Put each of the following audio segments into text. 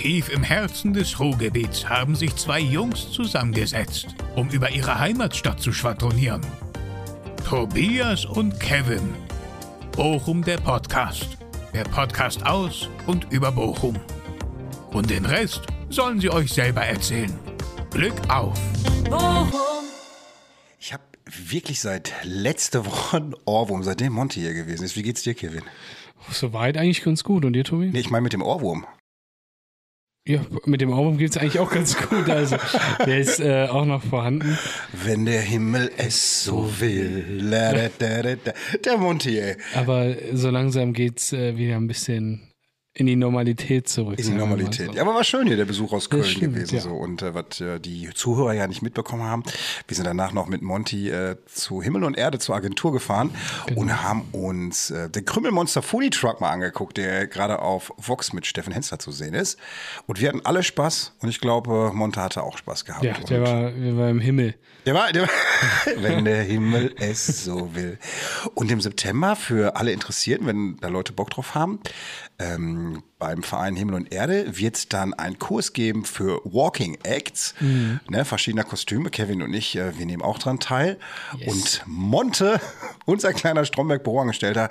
Tief im Herzen des Ruhrgebiets haben sich zwei Jungs zusammengesetzt, um über ihre Heimatstadt zu schwadronieren. Tobias und Kevin. Bochum der Podcast. Der Podcast aus und über Bochum. Und den Rest sollen sie euch selber erzählen. Glück auf! Ich habe wirklich seit letzter Woche einen Ohrwurm, seitdem Monty hier gewesen ist. Wie geht's dir, Kevin? Soweit eigentlich ganz gut. Und dir, Tobi? Nee, ich meine mit dem Ohrwurm. Ja, mit dem Album geht es eigentlich auch ganz gut. Also, der ist äh, auch noch vorhanden. Wenn der Himmel es so will. La, da, da, da, da. Der Monty, ey. Aber so langsam geht's äh, wieder ein bisschen in die Normalität zurück. In die Normalität. Ja, aber war schön hier, der Besuch aus Köln stimmt, gewesen. ja. So. Und äh, was äh, die Zuhörer ja nicht mitbekommen haben, wir sind danach noch mit Monty äh, zu Himmel und Erde zur Agentur gefahren Genau. und haben uns äh, den Krümmelmonster Foodie Truck mal angeguckt, der gerade auf Vox mit Steffen Hensler zu sehen ist. Und wir hatten alle Spaß und ich glaube, Monte hatte auch Spaß gehabt. Ja, der war, der war im Himmel. der war, der war wenn der Himmel es so will. Und im September für alle Interessierten, wenn da Leute Bock drauf haben, ähm, beim Verein Himmel und Erde wird es dann einen Kurs geben für Walking Acts, ne, verschiedener Kostüme. Kevin und ich, äh, wir nehmen auch dran teil. Und Monte, unser kleiner Stromberg-Büroangestellter,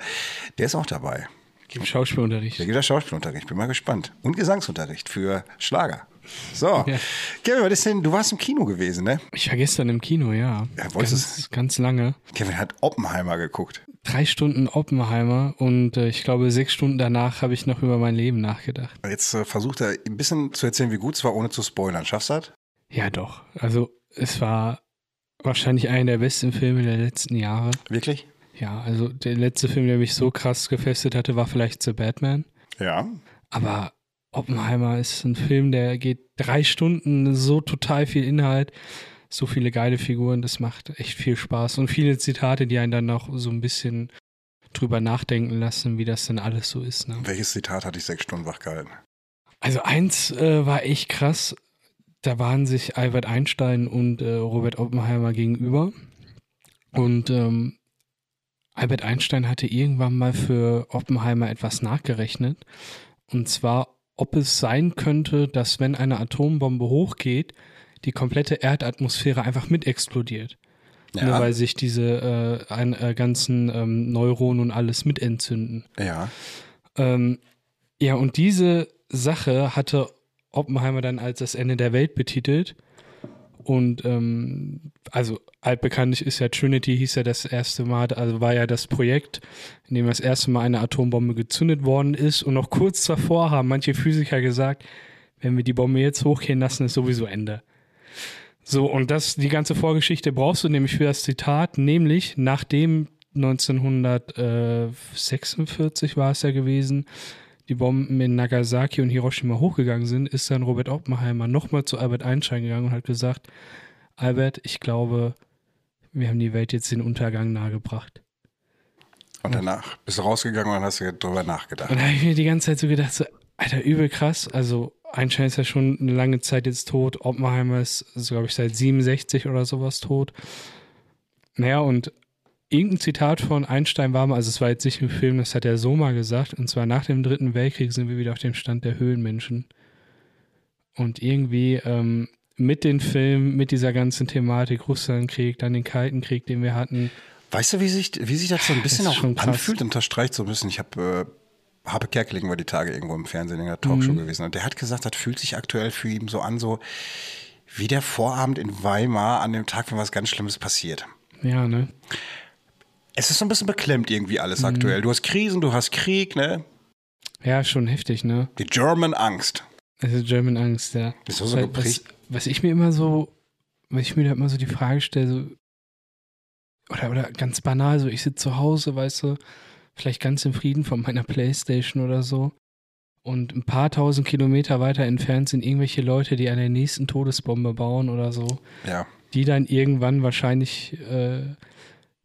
der ist auch dabei. Im Schauspielunterricht. Der da Schauspielunterricht, bin mal gespannt. Und Gesangsunterricht für Schlager. So, Ja. Kevin, was ist denn, du warst im Kino gewesen, ne? Ich war gestern im Kino, ja. Ja, ganz, ganz lange. Kevin hat Oppenheimer geguckt. Drei Stunden Oppenheimer und äh, ich glaube, sechs Stunden danach habe ich noch über mein Leben nachgedacht. Jetzt äh, versucht er ein bisschen zu erzählen, wie gut es war, ohne zu spoilern. Schaffst du das? Ja, doch. Also, es war wahrscheinlich einer der besten Filme der letzten Jahre. Wirklich? Ja, also der letzte Film, der mich so krass gefesselt hatte, war vielleicht The Batman. Ja. Aber Oppenheimer ist ein Film, der geht drei Stunden, so total viel Inhalt, so viele geile Figuren, das macht echt viel Spaß. Und viele Zitate, die einen dann noch so ein bisschen drüber nachdenken lassen, wie das denn alles so ist. Ne? Welches Zitat hatte ich sechs Stunden wach gehalten? Also eins äh, war echt krass. Da waren sich Albert Einstein und äh, Robert Oppenheimer gegenüber. Und ähm, Albert Einstein hatte irgendwann mal für Oppenheimer etwas nachgerechnet. Und zwar, ob es sein könnte, dass wenn eine Atombombe hochgeht, die komplette Erdatmosphäre einfach mit explodiert. Nur weil sich diese äh, ein, äh, ganzen ähm, Neuronen und alles mit entzünden. Ja. Ähm, ja, und diese Sache hatte Oppenheimer dann als das Ende der Welt betitelt. Und ähm, also altbekanntlich ist ja Trinity, hieß ja das erste Mal, also war ja das Projekt, in dem das erste Mal eine Atombombe gezündet worden ist. Und noch kurz davor haben manche Physiker gesagt, wenn wir die Bombe jetzt hochgehen lassen, ist sowieso Ende. So, und das, die ganze Vorgeschichte brauchst du nämlich für das Zitat, nämlich nachdem 1946 war es ja gewesen, die Bomben in Nagasaki und Hiroshima hochgegangen sind, ist dann Robert Oppenheimer nochmal zu Albert Einstein gegangen und hat gesagt, Albert, ich glaube, wir haben die Welt jetzt den Untergang nahegebracht. Und danach bist du rausgegangen und hast drüber nachgedacht. Und da habe ich mir die ganze Zeit so gedacht, so, Alter, übel krass. Also Einstein ist ja schon eine lange Zeit jetzt tot. Oppenheimer ist, also, glaube ich, seit 67 oder sowas tot. Naja, und irgendein Zitat von Einstein war mal, also es war jetzt nicht im Film, das hat er so mal gesagt, und zwar nach dem Dritten Weltkrieg sind wir wieder auf dem Stand der Höhlenmenschen. Und irgendwie ähm, mit den Filmen, mit dieser ganzen Thematik, Russlandkrieg, dann den Kalten Krieg, den wir hatten, Weißt du, wie sich, wie sich das so ein bisschen auch anfühlt? Unterstreicht so ein bisschen. Ich habe äh, Habe Kerkeling war die Tage irgendwo im Fernsehen in einer Talkshow Mhm. gewesen. Und der hat gesagt, das fühlt sich aktuell für ihn so an, so wie der Vorabend in Weimar an dem Tag, wenn was ganz Schlimmes passiert. Ja, ne? Es ist so ein bisschen beklemmt irgendwie Mhm. alles aktuell. Du hast Krisen, du hast Krieg, ne? Ja, schon heftig, ne? Die German Angst. Also German Angst, ja. Ist so so Weil. Was, was ich mir immer so, was ich mir da immer so die Frage stelle, so, oder, oder ganz banal, so ich sitze zu Hause, weißt du, vielleicht ganz im Frieden von meiner Playstation oder so. Und ein paar tausend Kilometer weiter entfernt sind irgendwelche Leute, die an der nächsten Todesbombe bauen oder so, Ja. die dann irgendwann wahrscheinlich äh,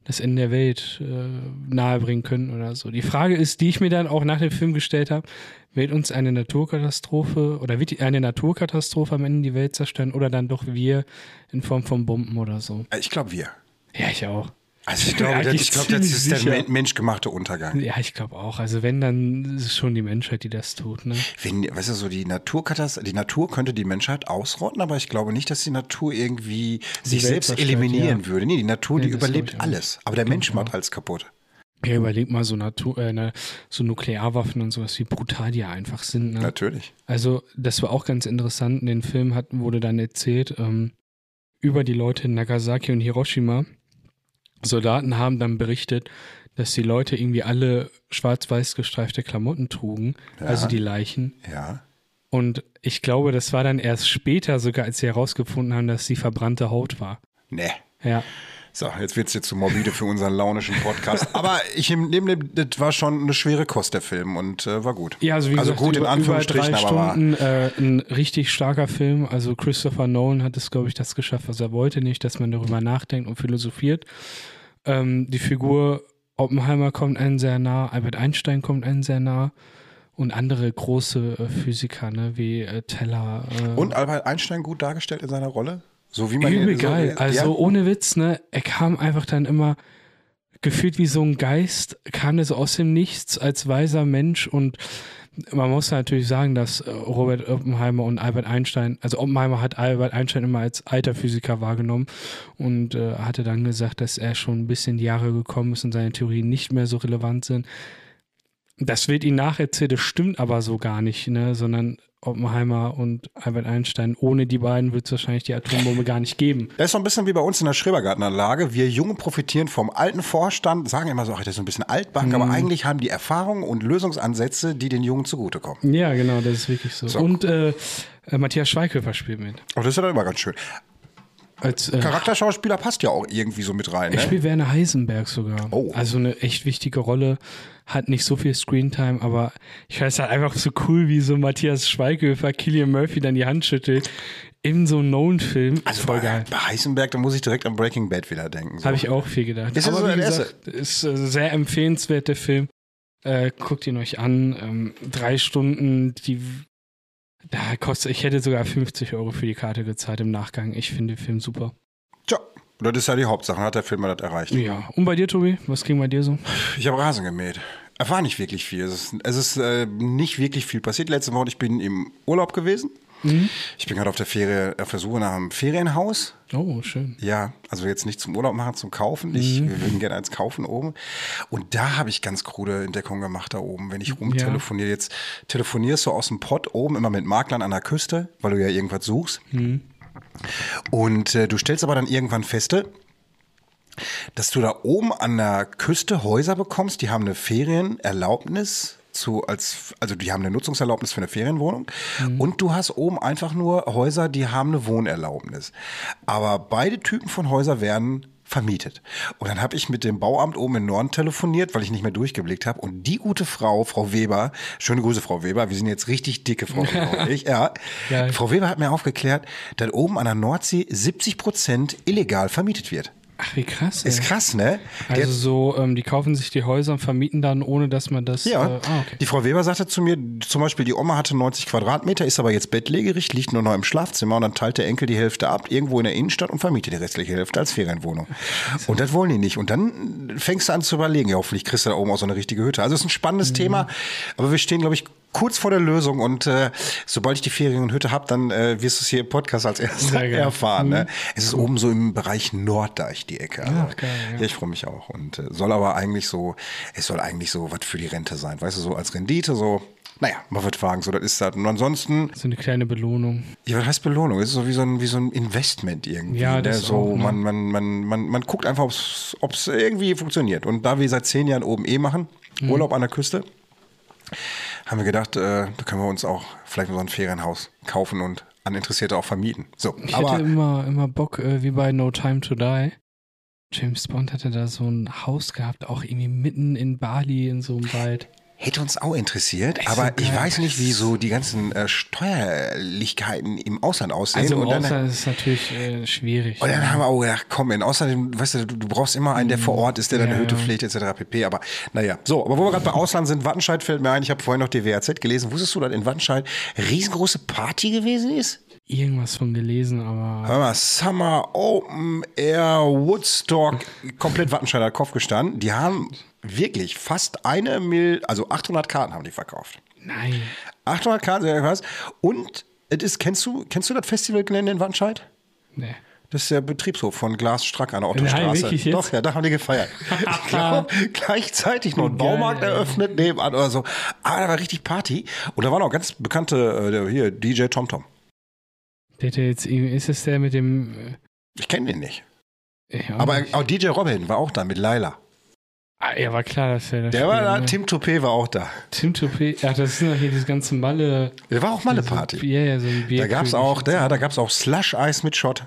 das Ende der Welt äh, nahebringen können oder so. Die Frage ist, die ich mir dann auch nach dem Film gestellt habe, wird uns eine Naturkatastrophe oder wird eine Naturkatastrophe am Ende die Welt zerstören oder dann doch wir in Form von Bomben oder so? Ich glaube wir. Ja, ich auch. Also ich glaube, das, ich glaube das ist der sicher. men- menschgemachte Untergang. Ja, ich glaube auch. Also wenn, dann ist es schon die Menschheit, die das tut. Ne? Wenn, weißt du, so die Naturkatastrophe, die Natur könnte die Menschheit ausrotten, aber ich glaube nicht, dass die Natur irgendwie sich Welt selbst eliminieren ja. würde. Nee, die Natur, Nee, die überlebt alles. Aber der Mensch macht alles kaputt. Ja, überleg mal so, Natur, äh, ne, so Nuklearwaffen und sowas, wie brutal die einfach sind. Ne? Natürlich. Also, das war auch ganz interessant. In den Film hat, wurde dann erzählt ähm, über die Leute in Nagasaki und Hiroshima. Soldaten haben dann berichtet, dass die Leute irgendwie alle schwarz-weiß gestreifte Klamotten trugen, also die Leichen. Ja. Und ich glaube, das war dann erst später sogar, als sie herausgefunden haben, dass sie verbrannte Haut war. Nee. Ja. So, jetzt wird's jetzt zu morbide für unseren launischen Podcast. Aber ich nehme, das war schon eine schwere Kost, der Film, und äh, war gut. Ja, also wie also gesagt, gut in über, über Anführungsstrichen, drei aber war. Stunden äh, ein richtig starker Film. Also Christopher Nolan hat es, glaube ich, das geschafft, was er wollte, nicht, dass man darüber nachdenkt und philosophiert. Ähm, die Figur Oppenheimer kommt einem sehr nah, Albert Einstein kommt einem sehr nah und andere große äh, Physiker, ne, wie äh, Teller. Äh, Und Albert Einstein gut dargestellt in seiner Rolle? So wie man Übel so, geil. Also ja, ohne Witz, ne? Er kam einfach dann immer gefühlt wie so ein Geist, kam er so aus dem Nichts als weiser Mensch und man muss natürlich sagen, dass äh, Robert Oppenheimer und Albert Einstein, also Oppenheimer hat Albert Einstein immer als alter Physiker wahrgenommen und äh, hatte dann gesagt, dass er schon ein bisschen Jahre gekommen ist und seine Theorien nicht mehr so relevant sind. Das wird ihm nacherzählt, das stimmt aber so gar nicht, ne? sondern Oppenheimer und Albert Einstein, ohne die beiden wird es wahrscheinlich die Atombombe gar nicht geben. Das ist so ein bisschen wie bei uns in der Schrebergartenanlage. Wir Jungen profitieren vom alten Vorstand, sagen immer so, ach, das ist so ein bisschen Altbank, Mhm. aber eigentlich haben die Erfahrungen und Lösungsansätze, die den Jungen zugutekommen. Ja, genau, das ist wirklich so. So. Und äh, äh, Matthias Schweighöfer spielt mit. Und das ist ja dann immer ganz schön. Als, äh, Charakterschauspieler passt ja auch irgendwie so mit rein. er Ne? spielt Werner Heisenberg sogar. Oh. Also eine echt wichtige Rolle. Hat nicht so viel Screentime, aber ich weiß halt einfach so cool, wie so Matthias Schweighöfer Killian Murphy dann die Hand schüttelt. In so einem Nolan-Film. Also Voll bei, geil. bei Heisenberg, da muss ich direkt an Breaking Bad wieder denken. So. Habe ich auch viel gedacht. Ist Aber so wie gesagt, ist äh, sehr empfehlenswert, der Film. Äh, guckt ihn euch an. Ähm, drei Stunden, die da kostet, ich hätte sogar 50 Euro für die Karte gezahlt im Nachgang. Ich finde den Film super. Tja, das ist ja die Hauptsache, hat der Film das erreicht. Ja. Und bei dir, Tobi? Was ging bei dir so? Ich habe Rasen gemäht. Es war nicht wirklich viel. Es ist, es ist äh, nicht wirklich viel passiert. Letzte Woche, ich bin im Urlaub gewesen. Ich bin gerade auf der Ferie, auf der Suche nach einem Ferienhaus. Oh, schön. Ja, also jetzt nicht zum Urlaub machen, zum Kaufen. Ich, Wir würden gerne eins kaufen oben. Und da habe ich ganz krude Entdeckungen gemacht da oben. Wenn ich rumtelefoniere, jetzt telefonierst du aus dem Pott oben immer mit Maklern an der Küste, weil du ja irgendwas suchst. Und äh, du stellst aber dann irgendwann feste, dass du da oben an der Küste Häuser bekommst, die haben eine Ferienerlaubnis zu als also die haben eine Nutzungserlaubnis für eine Ferienwohnung und du hast oben einfach nur Häuser, die haben eine Wohnerlaubnis. Aber beide Typen von Häuser werden vermietet. Und dann habe ich mit dem Bauamt oben in Norden telefoniert, weil ich nicht mehr durchgeblickt habe. Und die gute Frau, Frau Weber, schöne Grüße, Frau Weber, wir sind jetzt richtig dicke, Frau Weber ich, ja. Geil. Frau Weber hat mir aufgeklärt, dass oben an der Nordsee 70 Prozent illegal vermietet wird. Ach, wie krass. Ist ey. krass, ne? Der- Also so, ähm, die kaufen sich die Häuser und vermieten dann, ohne dass man das. Ja, Äh, ah, okay. die Frau Weber sagte zu mir, zum Beispiel, die Oma hatte 90 Quadratmeter, ist aber jetzt bettlägerig, liegt nur noch im Schlafzimmer und dann teilt der Enkel die Hälfte ab, irgendwo in der Innenstadt und vermietet die restliche Hälfte als Ferienwohnung. Und das wollen die nicht. Und dann fängst du an zu überlegen, ja, hoffentlich kriegst du da oben auch so eine richtige Hütte. Also es ist ein spannendes Mhm. Thema, aber wir stehen, glaube ich, kurz vor der Lösung und äh, sobald ich die Ferien und Hütte habe, dann äh, wirst du es hier im Podcast als geil. erfahren. Ne? Es ist oben so im Bereich Norddeich die Ecke. Also, Ach, geil, ja. ja, ich freue mich auch. Und äh, soll aber eigentlich so, es soll eigentlich so was für die Rente sein. Weißt du, so als Rendite, so, naja, man wird fragen, so, das ist das. Und ansonsten, So eine kleine Belohnung. ja, was heißt Belohnung? Es ist so wie so ein, wie so ein Investment irgendwie. Ja, ne? das so, auch, ne? man, man, man, man, man guckt einfach, ob es irgendwie funktioniert. Und da wir seit zehn Jahren oben eh machen, Mhm. Urlaub an der Küste, haben wir gedacht, äh, da können wir uns auch vielleicht mal so ein Ferienhaus kaufen und an Interessierte auch vermieten. So, Ich aber hatte immer, immer Bock, äh, wie bei No Time to Die. James Bond hatte da so ein Haus gehabt, auch irgendwie mitten in Bali in so einem Wald. Hätte uns auch interessiert, Echt aber ich weiß nicht, wie so die ganzen äh, Steuerlichkeiten im Ausland aussehen. Also im und dann, Ausland ist es natürlich äh, schwierig. und dann haben wir auch gedacht, komm, in Ausland, weißt du, du, du brauchst immer einen, der vor Ort ist, der deine Ja, Hütte ja. pflegt, etc. pp. Aber naja, so, aber wo wir gerade bei Ausland sind, Wattenscheid fällt mir ein, ich habe vorhin noch die WAZ gelesen. Wusstest du, dass in Wattenscheid riesengroße Party gewesen ist? irgendwas von gelesen, aber. Hör mal, Summer Open Air Woodstock, komplett Wattenscheider Kopf gestanden. Die haben wirklich fast eine Mill, also 800 Karten haben die verkauft. Nein. 800 Karten, was? Und es ist, kennst du, kennst du das Festivalgelände in Wattenscheid? Nee. Das ist der Betriebshof von Glas Strack an der Nein, Ottostraße. jetzt? Doch, ja, da haben die gefeiert. ich glaube, gleichzeitig noch ein. Baumarkt eröffnet nebenan oder so. Aber da war richtig Party. Und da waren auch ganz bekannte, äh, hier, DJ TomTom. Der, der jetzt, ist es der mit dem. Ich kenne den nicht. äh, Aber nicht. auch DJ Robin war auch da mit Laila. Ah, ja, war klar, dass der da Der war da, ne? Tim Toupé war auch da. Tim Toupé. Ja, das sind doch hier diese ganzen Malle. Der war auch mal eine Party. So, ja, ja, so ein Bier. Da gab's auch, da gab's auch Slush-Eis mit Shot.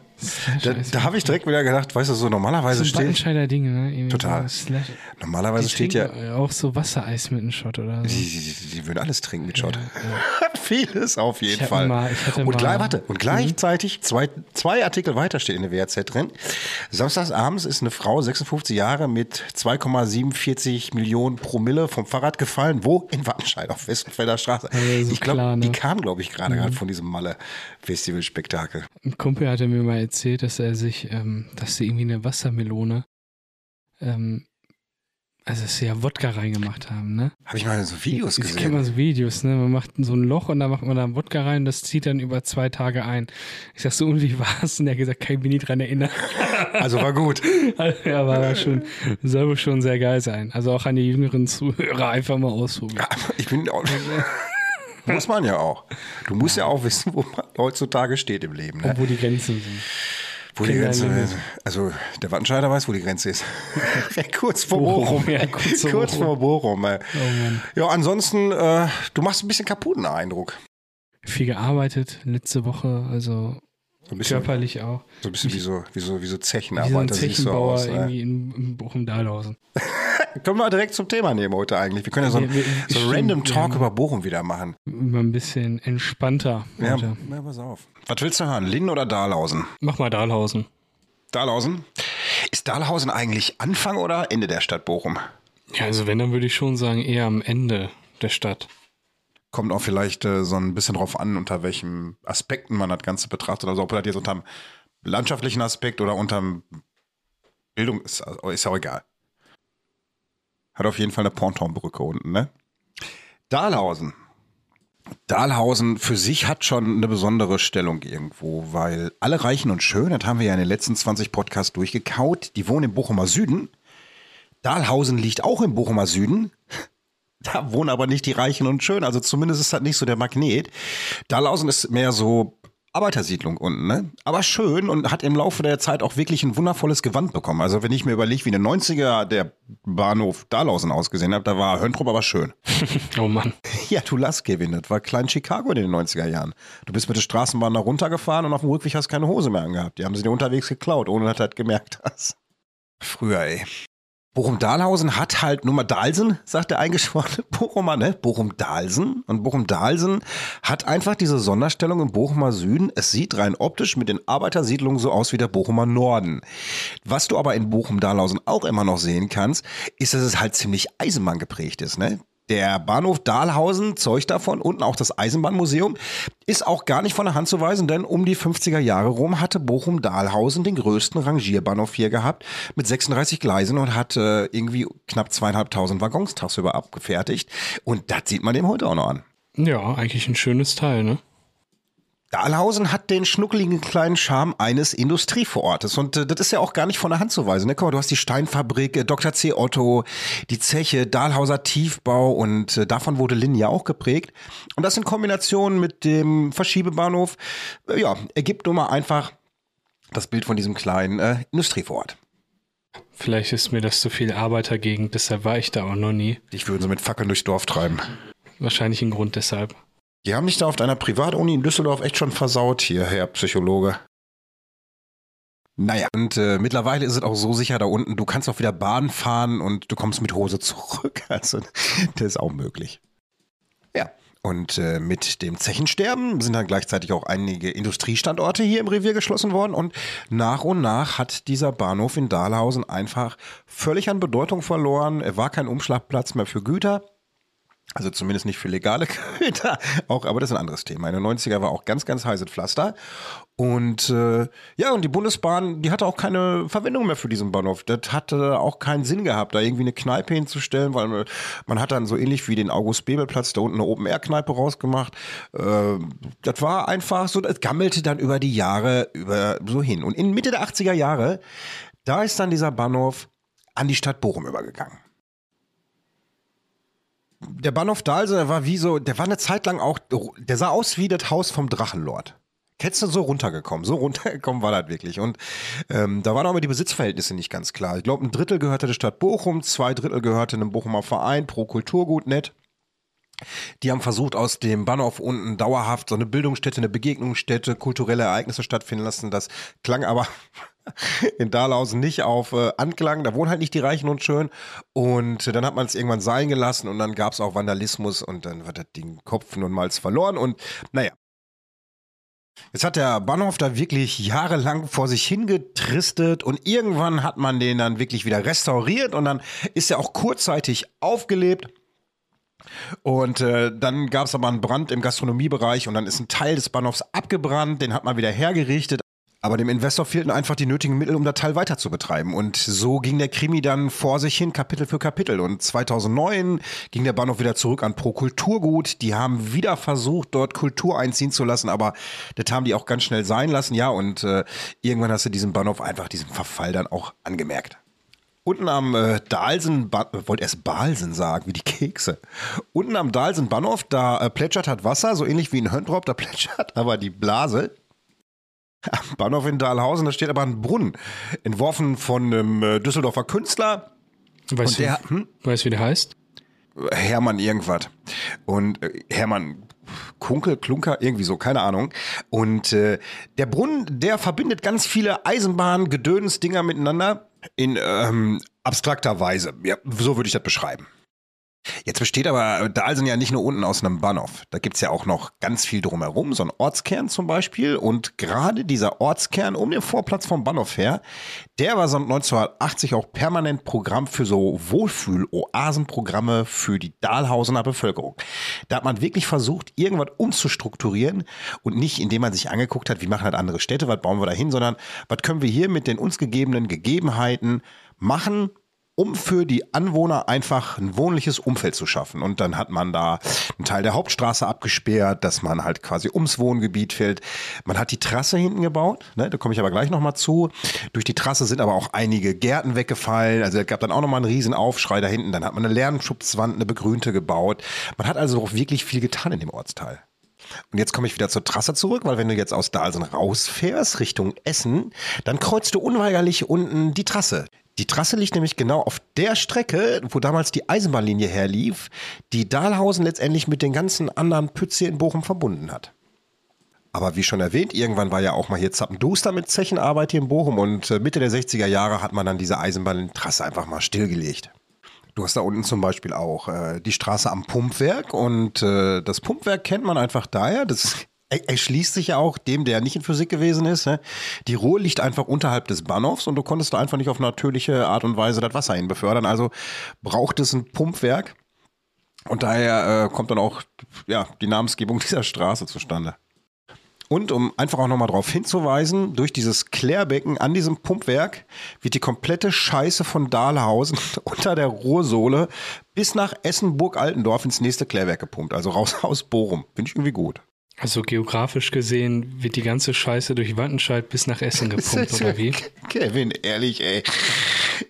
Da, da habe ich direkt wieder gedacht, weißt du, so normalerweise so steht, Wattenscheider Dinge, ne? Total. Slash. normalerweise Die steht ja, Auch so Wassereis mit einem Shot oder so. die, die, die, würden alles trinken mit Shot. Ja, Vieles auf jeden Ich Fall. mal- ich hatte und, mal- Mhm. gleich, warte, und gleichzeitig, zwei, zwei Artikel weiter steht in der WRZ drin. Samstags abends ist eine Frau, 56 Jahre, mit 2,47 Millionen Promille vom Fahrrad gefallen. Wo? In Wattenscheid auf Westenfelder Straße. Ja, so ich glaube, ne? die kam, glaube ich, gerade gerade von diesem Malle-Festival-Spektakel. Ein Kumpel hatte mir mal erzählt, dass er sich, ähm, dass sie irgendwie eine Wassermelone, ähm, also dass sie ja Wodka reingemacht haben, ne? Habe ich mal so Videos Ich kenne gesehen. mal so Videos, ne? Man macht so ein Loch und da macht man dann Wodka rein, das zieht dann über zwei Tage ein. Ich sag so, und wie war's? Und er hat gesagt, kann ich mich nicht dran erinnern. Also war gut. ja, war schon, soll wohl schon sehr geil sein. Also auch an die jüngeren Zuhörer einfach mal ausprobieren. Ja, ich bin auch. Muss man ja auch. Du musst ja auch wissen, wo man heutzutage steht im Leben. Ne? Und wo die Grenzen sind. Wo die Grenze ist. Also der Wattenscheider weiß, wo die Grenze ist. kurz vor Bochum, Bochum. ja, kurz vor kurz Bochum. vor Bochum. ey. Oh. Ja, ansonsten, äh, du machst ein bisschen kaputten Eindruck. Viel gearbeitet letzte Woche, also So ein bisschen, körperlich auch. so ein bisschen wie so, wie so, wie so Wie so ein Zechenarbeiter Zechenbauer aus. Äh. irgendwie in, in Bochum-Dahlhausen. Können wir direkt zum Thema nehmen heute eigentlich. Wir können ja so, ein, Wir- wir- so Random Talk über Bochum wieder machen. Immer ein bisschen entspannter. Ja, heute. ja, pass auf. Was willst du hören? Linden oder Dahlhausen? Mach mal Dahlhausen. Dahlhausen? Ist Dahlhausen eigentlich Anfang oder Ende der Stadt Bochum? Ja, also wenn, dann würde ich schon sagen, eher am Ende der Stadt. Kommt auch vielleicht äh, so ein bisschen drauf an, unter welchen Aspekten man das Ganze betrachtet. Also ob das jetzt unter dem landschaftlichen Aspekt oder unter dem Bildung ist, also ist auch egal. Hat auf jeden Fall eine Pontonbrücke unten, ne? Dahlhausen. Dahlhausen für sich hat schon eine besondere Stellung irgendwo, weil alle Reichen und Schön, das haben wir ja in den letzten 20 Podcasts durchgekaut, die wohnen im Bochumer Süden. Dahlhausen liegt auch im Bochumer Süden. Da wohnen aber nicht die Reichen und Schön, also zumindest ist das nicht so der Magnet. Dahlhausen ist mehr so Arbeitersiedlung unten, ne? Aber schön und hat im Laufe der Zeit auch wirklich ein wundervolles Gewand bekommen. Also wenn ich mir überlege, wie in den 90er der Bahnhof Dahlhausen ausgesehen hat, da war Höntrup aber schön. Oh Mann. Ja, du lass, Kevin, das war klein Chicago in den 90er Jahren. Du bist mit der Straßenbahn da runtergefahren und auf dem Rückweg hast keine Hose mehr angehabt. Die haben sie dir unterwegs geklaut, ohne dass du das gemerkt hast. Früher, ey. Bochum-Dahlhausen hat halt Nummer Dahlsen, sagt der eingeschworene Bochumer, ne? Bochum-Dahlsen. Und Bochum-Dahlsen hat einfach diese Sonderstellung im Bochumer Süden. Es sieht rein optisch mit den Arbeitersiedlungen so aus wie der Bochumer Norden. Was du aber in Bochum-Dahlhausen auch immer noch sehen kannst, ist, dass es halt ziemlich Eisenbahn geprägt ist, ne? Der Bahnhof Dahlhausen zeugt davon, unten auch das Eisenbahnmuseum, ist auch gar nicht von der Hand zu weisen, denn um die 50er Jahre rum hatte Bochum-Dahlhausen den größten Rangierbahnhof hier gehabt mit 36 Gleisen und hat äh, irgendwie knapp zweieinhalbtausend Waggons tagsüber abgefertigt. Und das sieht man dem heute auch noch an. Ja, eigentlich ein schönes Teil, ne? Dahlhausen hat den schnuckeligen kleinen Charme eines Industrievorortes und äh, das ist ja auch gar nicht von der Hand zu weisen. Ne? Guck mal, du hast die Steinfabrik, äh, Dr. C. Otto, die Zeche, Dahlhauser Tiefbau und äh, davon wurde Linn ja auch geprägt. Und das in Kombination mit dem Verschiebebahnhof, äh, ja, ergibt nun mal einfach das Bild von diesem kleinen äh, Industrievorort. Vielleicht ist mir das zu viel Arbeitergegend, deshalb war ich da auch noch nie. Dich würden sie mit Fackeln durchs Dorf treiben. Wahrscheinlich ein Grund deshalb. Die haben dich da auf deiner Privatuni in Düsseldorf echt schon versaut hier, Herr Psychologe. Naja, und äh, mittlerweile ist es auch so sicher da unten, du kannst auch wieder Bahn fahren und du kommst mit Hose zurück. Also, das ist auch möglich. Ja, und äh, mit dem Zechensterben sind dann gleichzeitig auch einige Industriestandorte hier im Revier geschlossen worden und nach und nach hat dieser Bahnhof in Dahlhausen einfach völlig an Bedeutung verloren. Er war kein Umschlagplatz mehr für Güter. Also zumindest nicht für legale Köder. Auch, aber das ist ein anderes Thema. In den 90er war auch ganz, ganz heißes Pflaster. Und äh, ja, und die Bundesbahn, die hatte auch keine Verwendung mehr für diesen Bahnhof. Das hatte auch keinen Sinn gehabt, da irgendwie eine Kneipe hinzustellen, weil man hat dann so ähnlich wie den August-Bebel-Platz da unten eine Open-Air-Kneipe rausgemacht. Äh, das war einfach so, das gammelte dann über die Jahre über so hin. Und in Mitte der 80er Jahre, da ist dann dieser Bahnhof an die Stadt Bochum übergegangen der Bahnhof Dahlse, der war wie so, der war eine Zeit lang auch, der sah aus wie das Haus vom Drachenlord. Kennst du so runtergekommen? So runtergekommen war das wirklich. Und ähm, da waren auch immer die Besitzverhältnisse nicht ganz klar. Ich glaube, ein Drittel gehörte der Stadt Bochum, zwei Drittel gehörte einem Bochumer Verein, pro Kulturgut nett. Die haben versucht, aus dem Bahnhof unten dauerhaft so eine Bildungsstätte, eine Begegnungsstätte, kulturelle Ereignisse stattfinden lassen. Das klang aber in Dahlhausen nicht auf äh, Anklang. Da wohnen halt nicht die Reichen und schön. Und dann hat man es irgendwann sein gelassen und dann gab es auch Vandalismus und dann wird das Ding Kopf und Malz verloren. Und naja. Jetzt hat der Bahnhof da wirklich jahrelang vor sich hingetristet und irgendwann hat man den dann wirklich wieder restauriert und dann ist er auch kurzzeitig aufgelebt. Und äh, dann gab es aber einen Brand im Gastronomiebereich und dann ist ein Teil des Bahnhofs abgebrannt, den hat man wieder hergerichtet. Aber dem Investor fehlten einfach die nötigen Mittel, um das Teil weiter zu betreiben. Und so ging der Krimi dann vor sich hin, Kapitel für Kapitel. Und 2009 ging der Bahnhof wieder zurück an Pro Kulturgut. Die haben wieder versucht, dort Kultur einziehen zu lassen, aber das haben die auch ganz schnell sein lassen. Ja, und äh, irgendwann hast du diesen Bahnhof einfach diesen Verfall dann auch angemerkt. Unten am äh, Dahlsen, wollte erst Balsen sagen, wie die Kekse. Unten am Dahlsen Bahnhof, da äh, plätschert hat Wasser, so ähnlich wie ein Höntrop, da plätschert aber die Blase. Am Bahnhof in Dahlhausen, da steht aber ein Brunnen, entworfen von einem äh, Düsseldorfer Künstler. Weißt, du, hm? weißt wie der heißt? Hermann irgendwas. Und äh, Hermann Kunkel, Klunker, irgendwie so, keine Ahnung. Und äh, der Brunnen, der verbindet ganz viele Eisenbahn, Gedöns, Dinger miteinander in ähm, abstrakter Weise. Ja, so würde ich das beschreiben. Jetzt besteht aber Dalsen ja nicht nur unten aus einem Bahnhof. Da gibt's ja auch noch ganz viel drumherum, so ein Ortskern zum Beispiel. Und gerade dieser Ortskern um den Vorplatz vom Bahnhof her, der war seit 1980 auch permanent Programm für so Wohlfühl-Oasenprogramme für die Dahlhausener Bevölkerung. Da hat man wirklich versucht, irgendwas umzustrukturieren und nicht, indem man sich angeguckt hat, wie machen das andere Städte, was bauen wir da hin, sondern was können wir hier mit den uns gegebenen Gegebenheiten machen, um für die Anwohner einfach ein wohnliches Umfeld zu schaffen. Und dann hat man da einen Teil der Hauptstraße abgesperrt, dass man halt quasi ums Wohngebiet fällt. Man hat die Trasse hinten gebaut, ne, da komme ich aber gleich nochmal zu. Durch die Trasse sind aber auch einige Gärten weggefallen. Also es gab dann auch nochmal einen riesen Aufschrei da hinten. Dann hat man eine Lernschutzwand, eine begrünte gebaut. Man hat also auch wirklich viel getan in dem Ortsteil. Und jetzt komme ich wieder zur Trasse zurück, weil wenn du jetzt aus Dalsen rausfährst Richtung Essen, dann kreuzt du unweigerlich unten die Trasse. Die Trasse liegt nämlich genau auf der Strecke, wo damals die Eisenbahnlinie herlief, die Dahlhausen letztendlich mit den ganzen anderen Pütze in Bochum verbunden hat. Aber wie schon erwähnt, irgendwann war ja auch mal hier Zappenduster mit Zechenarbeit hier in Bochum und äh, Mitte der 60er Jahre hat man dann diese Eisenbahntrasse einfach mal stillgelegt. Du hast da unten zum Beispiel auch äh, die Straße am Pumpwerk und äh, das Pumpwerk kennt man einfach daher. Das erschließt sich ja auch dem, der nicht in Physik gewesen ist. Ne? Die Ruhe liegt einfach unterhalb des Bahnhofs und du konntest da einfach nicht auf natürliche Art und Weise das Wasser hin befördern. Also braucht es ein Pumpwerk. Und daher äh, kommt dann auch ja, die Namensgebung dieser Straße zustande. Und um einfach auch nochmal darauf hinzuweisen, durch dieses Klärbecken an diesem Pumpwerk wird die komplette Scheiße von Dahlhausen unter der Ruhrsohle bis nach Essen-Burg-Altendorf ins nächste Klärwerk gepumpt. Also raus aus Bochum. Finde ich irgendwie gut. Also geografisch gesehen wird die ganze Scheiße durch Wattenscheid bis nach Essen gepumpt, oder wie? Kevin, ehrlich, ey.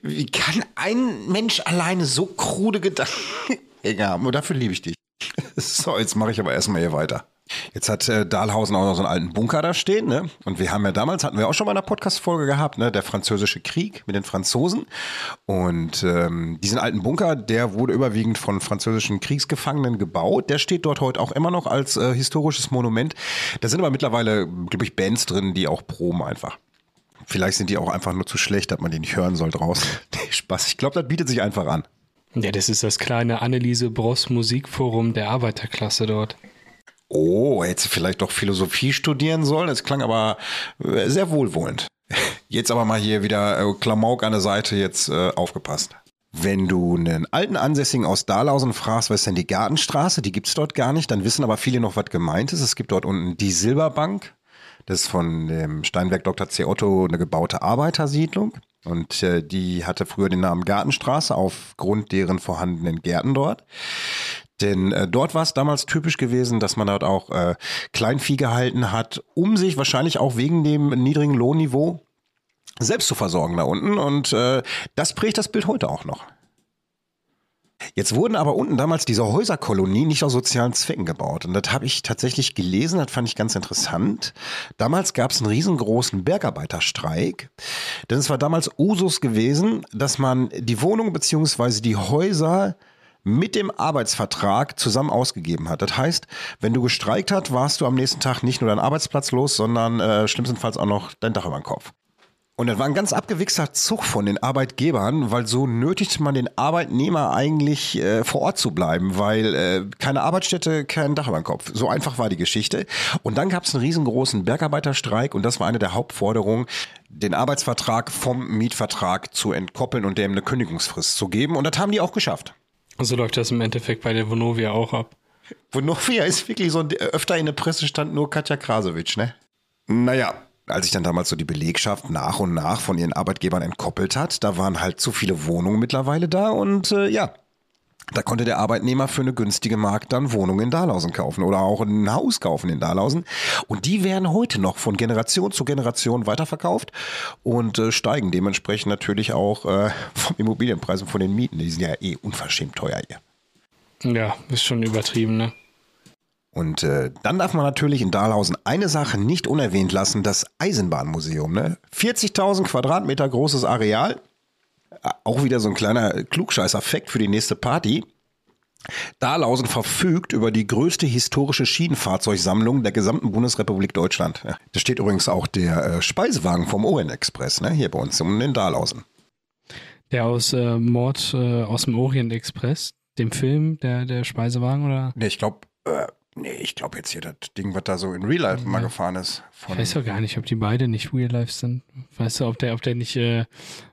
Wie kann ein Mensch alleine so krude Gedanken haben? Dafür liebe ich dich. So, jetzt mache ich aber erstmal hier weiter. Jetzt hat äh, Dahlhausen auch noch so einen alten Bunker da stehen, ne? Und wir haben ja damals, hatten wir auch schon mal in einer Podcast-Folge gehabt, ne? Der französische Krieg mit den Franzosen. Und ähm, diesen alten Bunker, der wurde überwiegend von französischen Kriegsgefangenen gebaut. Der steht dort heute auch immer noch als äh, historisches Monument. Da sind aber mittlerweile, glaube ich, Bands drin, die auch proben einfach. Vielleicht sind die auch einfach nur zu schlecht, dass man die nicht hören soll draußen. Spaß. Ich glaube, das bietet sich einfach an. Ja, das ist das kleine Anneliese Bross Musikforum der Arbeiterklasse dort. Oh, hätte sie vielleicht doch Philosophie studieren sollen. Es klang aber äh, sehr wohlwollend. Jetzt aber mal hier wieder äh, Klamauk an der Seite, jetzt äh, aufgepasst. Wenn du einen alten Ansässigen aus Dahlhausen fragst, was ist denn die Gartenstraße, die gibt's dort gar nicht, dann wissen aber viele noch, was gemeint ist. Es gibt dort unten die Silberbank. Das ist von dem Steinwerk Dr. C. Otto eine gebaute Arbeitersiedlung. Und äh, die hatte früher den Namen Gartenstraße aufgrund deren vorhandenen Gärten dort. Denn äh, dort war es damals typisch gewesen, dass man dort auch äh, Kleinvieh gehalten hat, um sich wahrscheinlich auch wegen dem niedrigen Lohnniveau selbst zu versorgen da unten. Und äh, das prägt das Bild heute auch noch. Jetzt wurden aber unten damals diese Häuserkolonien nicht aus sozialen Zwecken gebaut. Und das habe ich tatsächlich gelesen, das fand ich ganz interessant. Damals gab es einen riesengroßen Bergarbeiterstreik. Denn es war damals Usus gewesen, dass man die Wohnung beziehungsweise die Häuser mit dem Arbeitsvertrag zusammen ausgegeben hat. Das heißt, wenn du gestreikt hast, warst du am nächsten Tag nicht nur deinen Arbeitsplatz los, sondern äh, schlimmstenfalls auch noch dein Dach über den Kopf. Und das war ein ganz abgewichster Zug von den Arbeitgebern, weil so nötigte man den Arbeitnehmer eigentlich äh, vor Ort zu bleiben, weil äh, keine Arbeitsstätte, kein Dach über dem Kopf. So einfach war die Geschichte. Und dann gab es einen riesengroßen Bergarbeiterstreik und das war eine der Hauptforderungen, den Arbeitsvertrag vom Mietvertrag zu entkoppeln und dem eine Kündigungsfrist zu geben. Und das haben die auch geschafft. Also läuft das im Endeffekt bei der Vonovia auch ab. Vonovia ist wirklich so, öfter in der Presse stand nur Katja Krasowitsch, ne? Naja, als sich dann damals so die Belegschaft nach und nach von ihren Arbeitgebern entkoppelt hat, da waren halt zu viele Wohnungen mittlerweile da und äh, ja, da konnte der Arbeitnehmer für eine günstige Mark dann Wohnungen in Dahlhausen kaufen oder auch ein Haus kaufen in Dahlhausen. Und die werden heute noch von Generation zu Generation weiterverkauft und äh, steigen dementsprechend natürlich auch äh, vom Immobilienpreis und von den Mieten. Die sind ja eh unverschämt teuer hier. Ja, ist schon übertrieben, ne? Und äh, dann darf man natürlich in Dahlhausen eine Sache nicht unerwähnt lassen, das Eisenbahnmuseum. Ne? 40.000 Quadratmeter großes Areal. Auch wieder so ein kleiner Klugscheiß-Effekt für die nächste Party. Dahlhausen verfügt über die größte historische Schienenfahrzeugsammlung der gesamten Bundesrepublik Deutschland. Ja, da steht übrigens auch der äh, Speisewagen vom Orient Express, ne? hier bei uns in Dahlhausen. Der aus äh, Mord äh, aus dem Orient Express, dem Film, der, der Speisewagen, oder? Nee, ich glaube, äh, Nee, ich glaube jetzt hier das Ding, was da so in Real Life ja. mal gefahren ist. ich weiß doch gar nicht, ob die beide nicht Real Life sind. Weißt du, ob der, ob der nicht äh,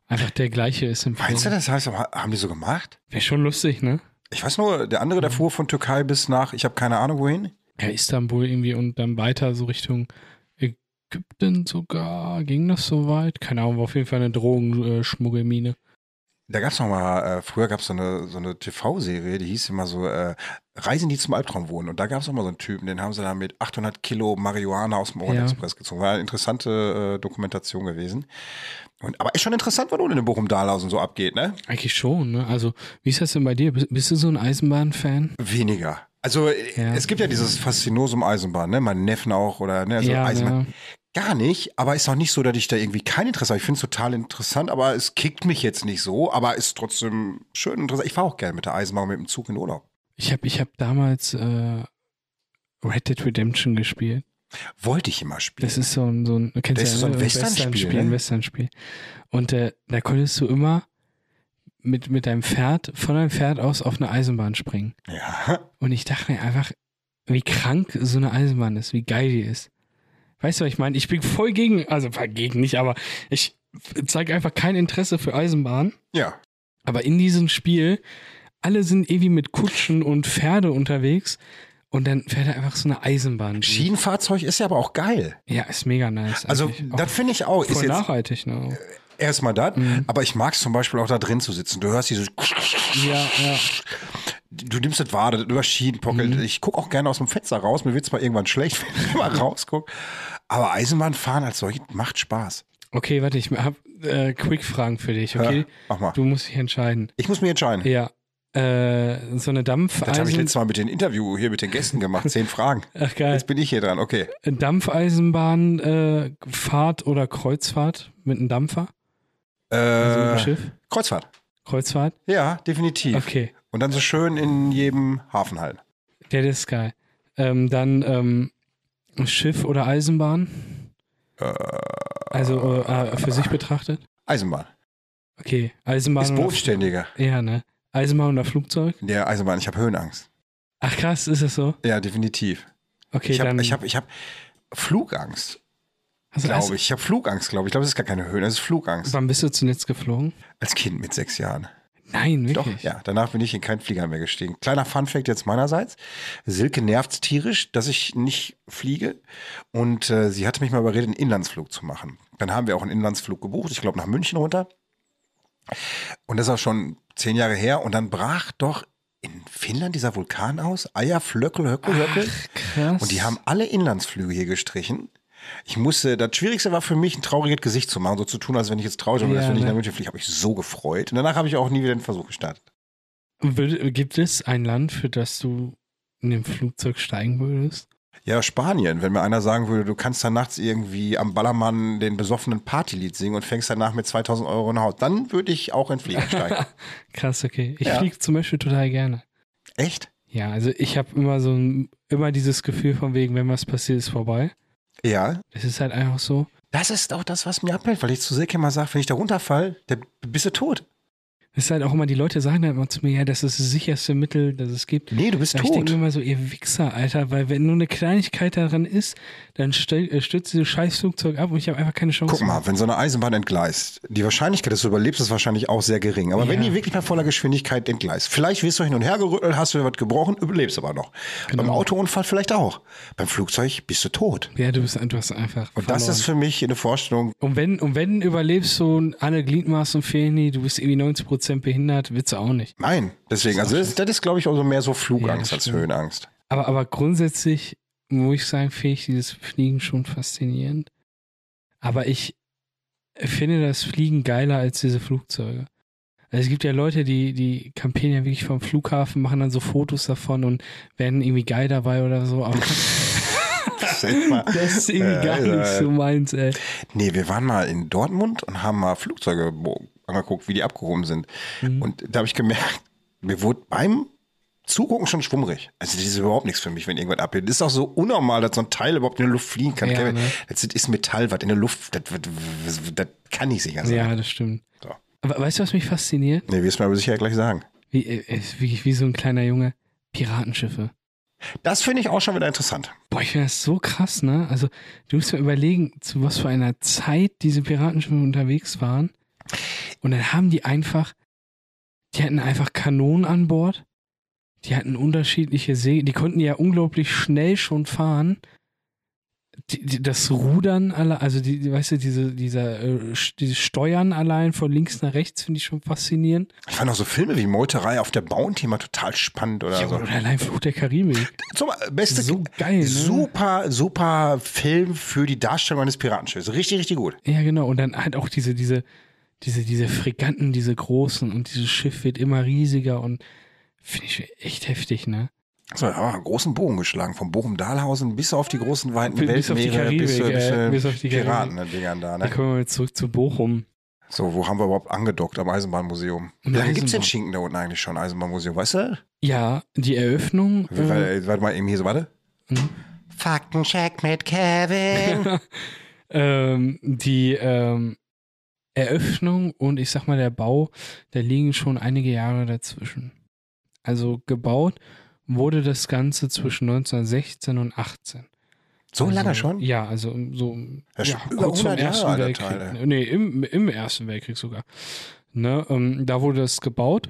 einfach der gleiche ist im Film. Meinst du, das heißt, haben die so gemacht? Wäre schon lustig, ne? Ich weiß nur, der andere, der fuhr von Türkei bis nach, ich habe keine Ahnung wohin. Ja, Istanbul irgendwie und dann weiter so Richtung Ägypten sogar. Ging das so weit? Keine Ahnung, war auf jeden Fall eine Drogenschmuggelmine. Da gab es noch mal, äh, früher gab es so eine, so eine TV-Serie, die hieß immer so äh, Reisen, die zum Albtraum wohnen. Und da gab es auch mal so einen Typen, den haben sie da mit 800 Kilo Marihuana aus dem Orient ja. Express gezogen. War eine interessante äh, Dokumentation gewesen. Und, aber ist schon interessant, was unten in Bochum-Dahlhausen so abgeht, ne? Eigentlich schon, ne? Also, wie ist das denn bei dir? Bist, bist du so ein Eisenbahn-Fan? Weniger. Also, ja. es gibt ja dieses Faszinosum Eisenbahn, ne? Mein Neffen auch oder, ne? Also ja, Eisenbahn. Ja. Gar nicht, aber ist auch nicht so, dass ich da irgendwie kein Interesse habe. Ich finde es total interessant, aber es kickt mich jetzt nicht so, aber ist trotzdem schön interessant. Ich fahre auch gerne mit der Eisenbahn mit dem Zug in Urlaub. Ich habe ich hab damals äh, Red Dead Redemption gespielt. Wollte ich immer spielen. Das ist so ein, so ein, kennst das ja, ist so ein Western-Spiel. Western ne? Ein Western-Spiel. Und äh, da konntest du immer mit, mit deinem Pferd, von deinem Pferd aus auf eine Eisenbahn springen. Ja. Und ich dachte mir einfach, wie krank so eine Eisenbahn ist, wie geil die ist. Weißt du, was ich meine? Ich bin voll gegen, also gegen nicht, aber ich zeige einfach kein Interesse für Eisenbahn. Ja. Aber in diesem Spiel, alle sind irgendwie mit Kutschen und Pferde unterwegs und dann fährt er einfach so eine Eisenbahn. Durch. Schienenfahrzeug ist ja aber auch geil. Ja, ist mega nice. Also, das finde ich auch. Voll ist nachhaltig, ne? Erstmal das, mhm. aber ich mag es zum Beispiel auch da drin zu sitzen. Du hörst dieses. Ja, ja du nimmst das wahr, das über Schienen pockelt. Mhm. Ich gucke auch gerne aus dem Fenster raus. Mir wird zwar irgendwann schlecht, wenn ich mal rausgucke. Aber Eisenbahnfahren als solches macht Spaß. Okay, warte, ich habe äh, Quick-Fragen für dich, okay? Ja, mach mal. Du musst dich entscheiden. Ich muss mich entscheiden. Ja. Äh, so eine Dampfeisen... Das habe ich letztes Mal mit dem Interview hier mit den Gästen gemacht. Zehn Fragen. Ach geil. Jetzt bin ich hier dran, okay. Dampfeisenbahn, äh, oder Kreuzfahrt mit einem Dampfer? Äh, also mit einem Schiff? Kreuzfahrt. Kreuzfahrt? Ja, definitiv. Okay. Und dann so schön in jedem Hafen halt. Der ist geil. Ähm, dann ähm, Schiff oder Eisenbahn? Äh, also äh, für sich betrachtet? Eisenbahn. Okay, Eisenbahn. Ist bodenständiger. Ja, ne? Eisenbahn oder Flugzeug? Ja, Eisenbahn. Ich habe Höhenangst. Ach krass, ist das so? Ja, definitiv. Okay, ich hab, dann. Ich habe ich hab Flugangst. Glaube ich. Ich habe Flugangst, glaube ich. Ich glaube, das ist gar keine Höhen, das ist Flugangst. Wann bist du zuletzt geflogen? Als Kind mit sechs Jahren. Nein, Doch, wirklich. ja. Danach bin ich in keinen Flieger mehr gestiegen. Kleiner Funfact jetzt meinerseits. Silke nervt's tierisch, dass ich nicht fliege. Und äh, sie hatte mich mal überredet, einen Inlandsflug zu machen. Dann haben wir auch einen Inlandsflug gebucht, ich glaube nach München runter. Und das auch schon zehn Jahre her. Und dann brach doch in Finnland dieser Vulkan aus. Eier, Flöckel, Höckel, Höckel. Krass. Und die haben alle Inlandsflüge hier gestrichen. Ich musste, das Schwierigste war für mich, ein trauriges Gesicht zu machen, so zu tun, als wenn ich jetzt traurig bin, Ja, als wenn ich ne? nach München fliege, habe ich so gefreut. Und danach habe ich auch nie wieder den Versuch gestartet. Gibt es ein Land, für das du in dem Flugzeug steigen würdest? Ja, Spanien, wenn mir einer sagen würde, du kannst dann nachts irgendwie am Ballermann den besoffenen Partylied singen und fängst danach mit 2000 Euro in Haus, dann würde ich auch in den Flieger steigen. Krass, okay. Ich Ja. fliege zum Beispiel total gerne. Echt? Ja, also ich habe immer so ein, immer dieses Gefühl von wegen, wenn was passiert, ist vorbei. Ja. Es ist halt einfach so. Das ist auch das, was mir abhält, weil ich zu Silke immer sage, wenn ich da runterfall, dann bist du tot. Es ist halt auch immer, die Leute sagen dann immer zu mir, ja, das ist das sicherste Mittel, das es gibt. Nee, du bist Ja, ich denke tot. mir immer so, ihr Wichser, Alter, weil wenn nur eine Kleinigkeit daran ist, dann äh, stürzt dieses scheiß Flugzeug ab und ich habe einfach keine Chance. Guck mal, wenn so eine Eisenbahn entgleist, die Wahrscheinlichkeit, dass du überlebst, ist wahrscheinlich auch sehr gering. Aber wenn Ja. die wirklich bei voller Geschwindigkeit entgleist, vielleicht wirst du hin und her gerüttelt, hast du was gebrochen, überlebst aber noch. Genau. Beim Autounfall vielleicht auch. Beim Flugzeug bist du tot. Ja, du bist du hast einfach. Und das verloren. ist für mich eine Vorstellung, Und wenn, und wenn überlebst so alle Gliedmaßen fehlen die, du bist irgendwie 90% behindert, willst du auch nicht. nein. Deswegen, Das also das, das ist, glaube ich, auch so mehr so Ja, Flugangst das als. Höhenangst. Aber, aber grundsätzlich muss ich sagen, finde ich dieses Fliegen schon faszinierend. Aber ich finde das Fliegen geiler als diese Flugzeuge. Also es gibt ja Leute, die, die campaignen ja wirklich vom Flughafen, machen dann so Fotos davon und werden irgendwie geil dabei oder so. Aber das ist irgendwie gar Äh, nicht so meins, ey. Nee, wir waren mal in Dortmund und haben mal Flugzeuge angeguckt, wie die abgehoben sind. Mhm. Und da habe ich gemerkt, mir wurde beim Zugucken schon schwummrig. Also das ist überhaupt nichts für mich, wenn irgendwas abhebt. Das ist auch so unnormal, dass so ein Teil überhaupt in der Luft fliegen kann. Ja, ne? Das ist Metall, was in der Luft, das, das, das kann nicht sicher sein. Ja, das stimmt. So. Aber weißt du, was mich fasziniert? Nee, wirst du mir aber sicher gleich sagen. Wie, äh, ist wirklich wie so ein kleiner Junge. Piratenschiffe. Das finde ich auch schon wieder interessant. Boah, ich finde das so krass, ne? Also, du musst mal überlegen, zu was für einer Zeit diese Piratenschiffe unterwegs waren. Und dann haben die einfach, die hatten einfach Kanonen an Bord. Die hatten unterschiedliche See, die konnten ja unglaublich schnell schon fahren. Die, die, das Rudern alle, also die, die weißt du, diese, dieser, äh, dieses Steuern allein von links nach rechts finde ich schon faszinierend. Ich fand auch so Filme wie Meuterei auf der Bounty mal total spannend oder Ja, so. oder allein Fluch der Karibik. Zum, beste, So geil, ne? super, super Film für die Darstellung eines Piratenschiffs. Richtig, richtig gut. Ja, genau. Und dann halt auch diese, diese, diese, diese Fregatten, diese großen und dieses Schiff wird immer riesiger und finde ich echt heftig, ne? So, da haben wir einen großen Bogen geschlagen, vom Bochum-Dahlhausen bis auf die großen weiten Bis- bis auf die Weltmeere, bis, Karibik, bis, äh, bis auf die Piraten-Dingern da, Dann ne? kommen wir jetzt zurück zu Bochum. So, wo haben wir überhaupt angedockt? Am Eisenbahnmuseum. Wie lange gibt's den Eisenbahn- Schinken da unten eigentlich schon, Eisenbahnmuseum, weißt du? Ja, die Eröffnung. Wie- Äh, Warte, mal, eben hier so, warte. Mhm. Faktencheck mit Kevin. ähm, die ähm, Eröffnung und ich sag mal der Bau, da liegen schon einige Jahre dazwischen. Also gebaut wurde das Ganze zwischen 1916 und 18. so also, lange schon? Ja, also so Das ja, über kurz vor 100 dem Jahre Ersten alter Weltkrieg. Nee, im, im Ersten Weltkrieg sogar. Ne, ähm, da wurde das gebaut,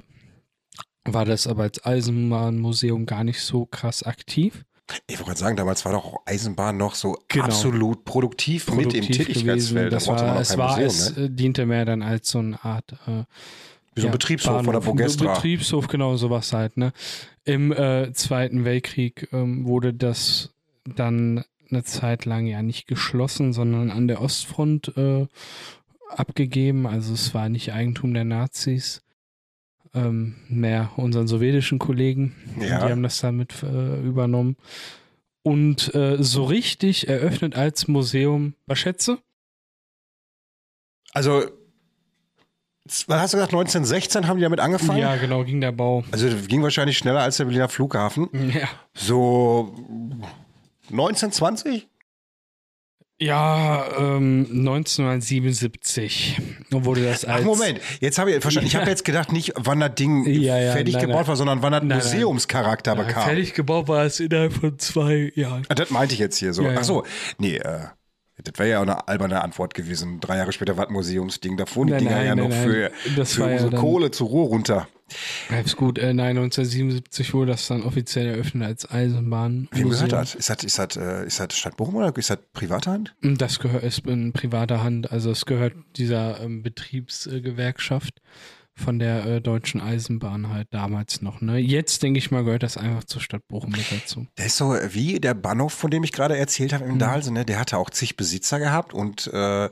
war das aber als Eisenbahnmuseum gar nicht so krass aktiv. Ich wollte gerade sagen, damals war doch Eisenbahn noch so Genau. absolut produktiv, mit im Produktiv Tätigkeitsfeld. Da Das war, es war, Museum, es ne? äh, diente mehr dann als so eine Art äh, Wie so ein ja, Betriebshof Bahnhof, Bogestra. Betriebshof, genau sowas halt. Ne? Im äh, Zweiten Weltkrieg ähm, wurde das dann eine Zeit lang ja nicht geschlossen, sondern an der Ostfront äh, abgegeben. Also es war nicht Eigentum der Nazis, ähm, mehr unseren sowjetischen Kollegen. Ja. Die haben das dann mit äh, übernommen. Und äh, so richtig eröffnet als Museum, was schätze? Also, was hast du gesagt, 1916 haben die damit angefangen? Ja, genau, ging der Bau. Also ging wahrscheinlich schneller als der Berliner Flughafen. Ja. So 1920? Ja, ähm, 1977 wurde das als. Ach Moment, jetzt habe ich verstanden. Ich habe jetzt gedacht, nicht wann das Ding Ja, ja, fertig nein, gebaut nein. war, sondern wann das Nein. Museumscharakter bekam. fertig gebaut war es innerhalb von zwei Jahren. Ah, Das meinte ich jetzt hier so. Ja. Ach so, nee, äh, Das wäre ja auch eine alberne Antwort gewesen. Drei Jahre später Wattmuseumsding. Da fuhren die Dinger ja nein, noch nein. für, Das für war ja unsere dann- Kohle zur Ruhr runter. Ja, ist gut. Äh, nein, 1977 wurde das dann offiziell eröffnet als Eisenbahn. Wem gehört das? Ist das, ist das, äh, ist das Stadt Bochum oder ist das private Hand? Das gehört ist in privater Hand. Also es gehört dieser ähm, Betriebsgewerkschaft von der äh, Deutschen Eisenbahn halt damals noch. Ne? Jetzt denke ich mal gehört das einfach zur Stadt Bochum mit dazu. Der ist so wie der Bahnhof, von dem ich gerade erzählt habe Mhm. im Dahlsen. Ne? Der hatte auch zig Besitzer gehabt und äh,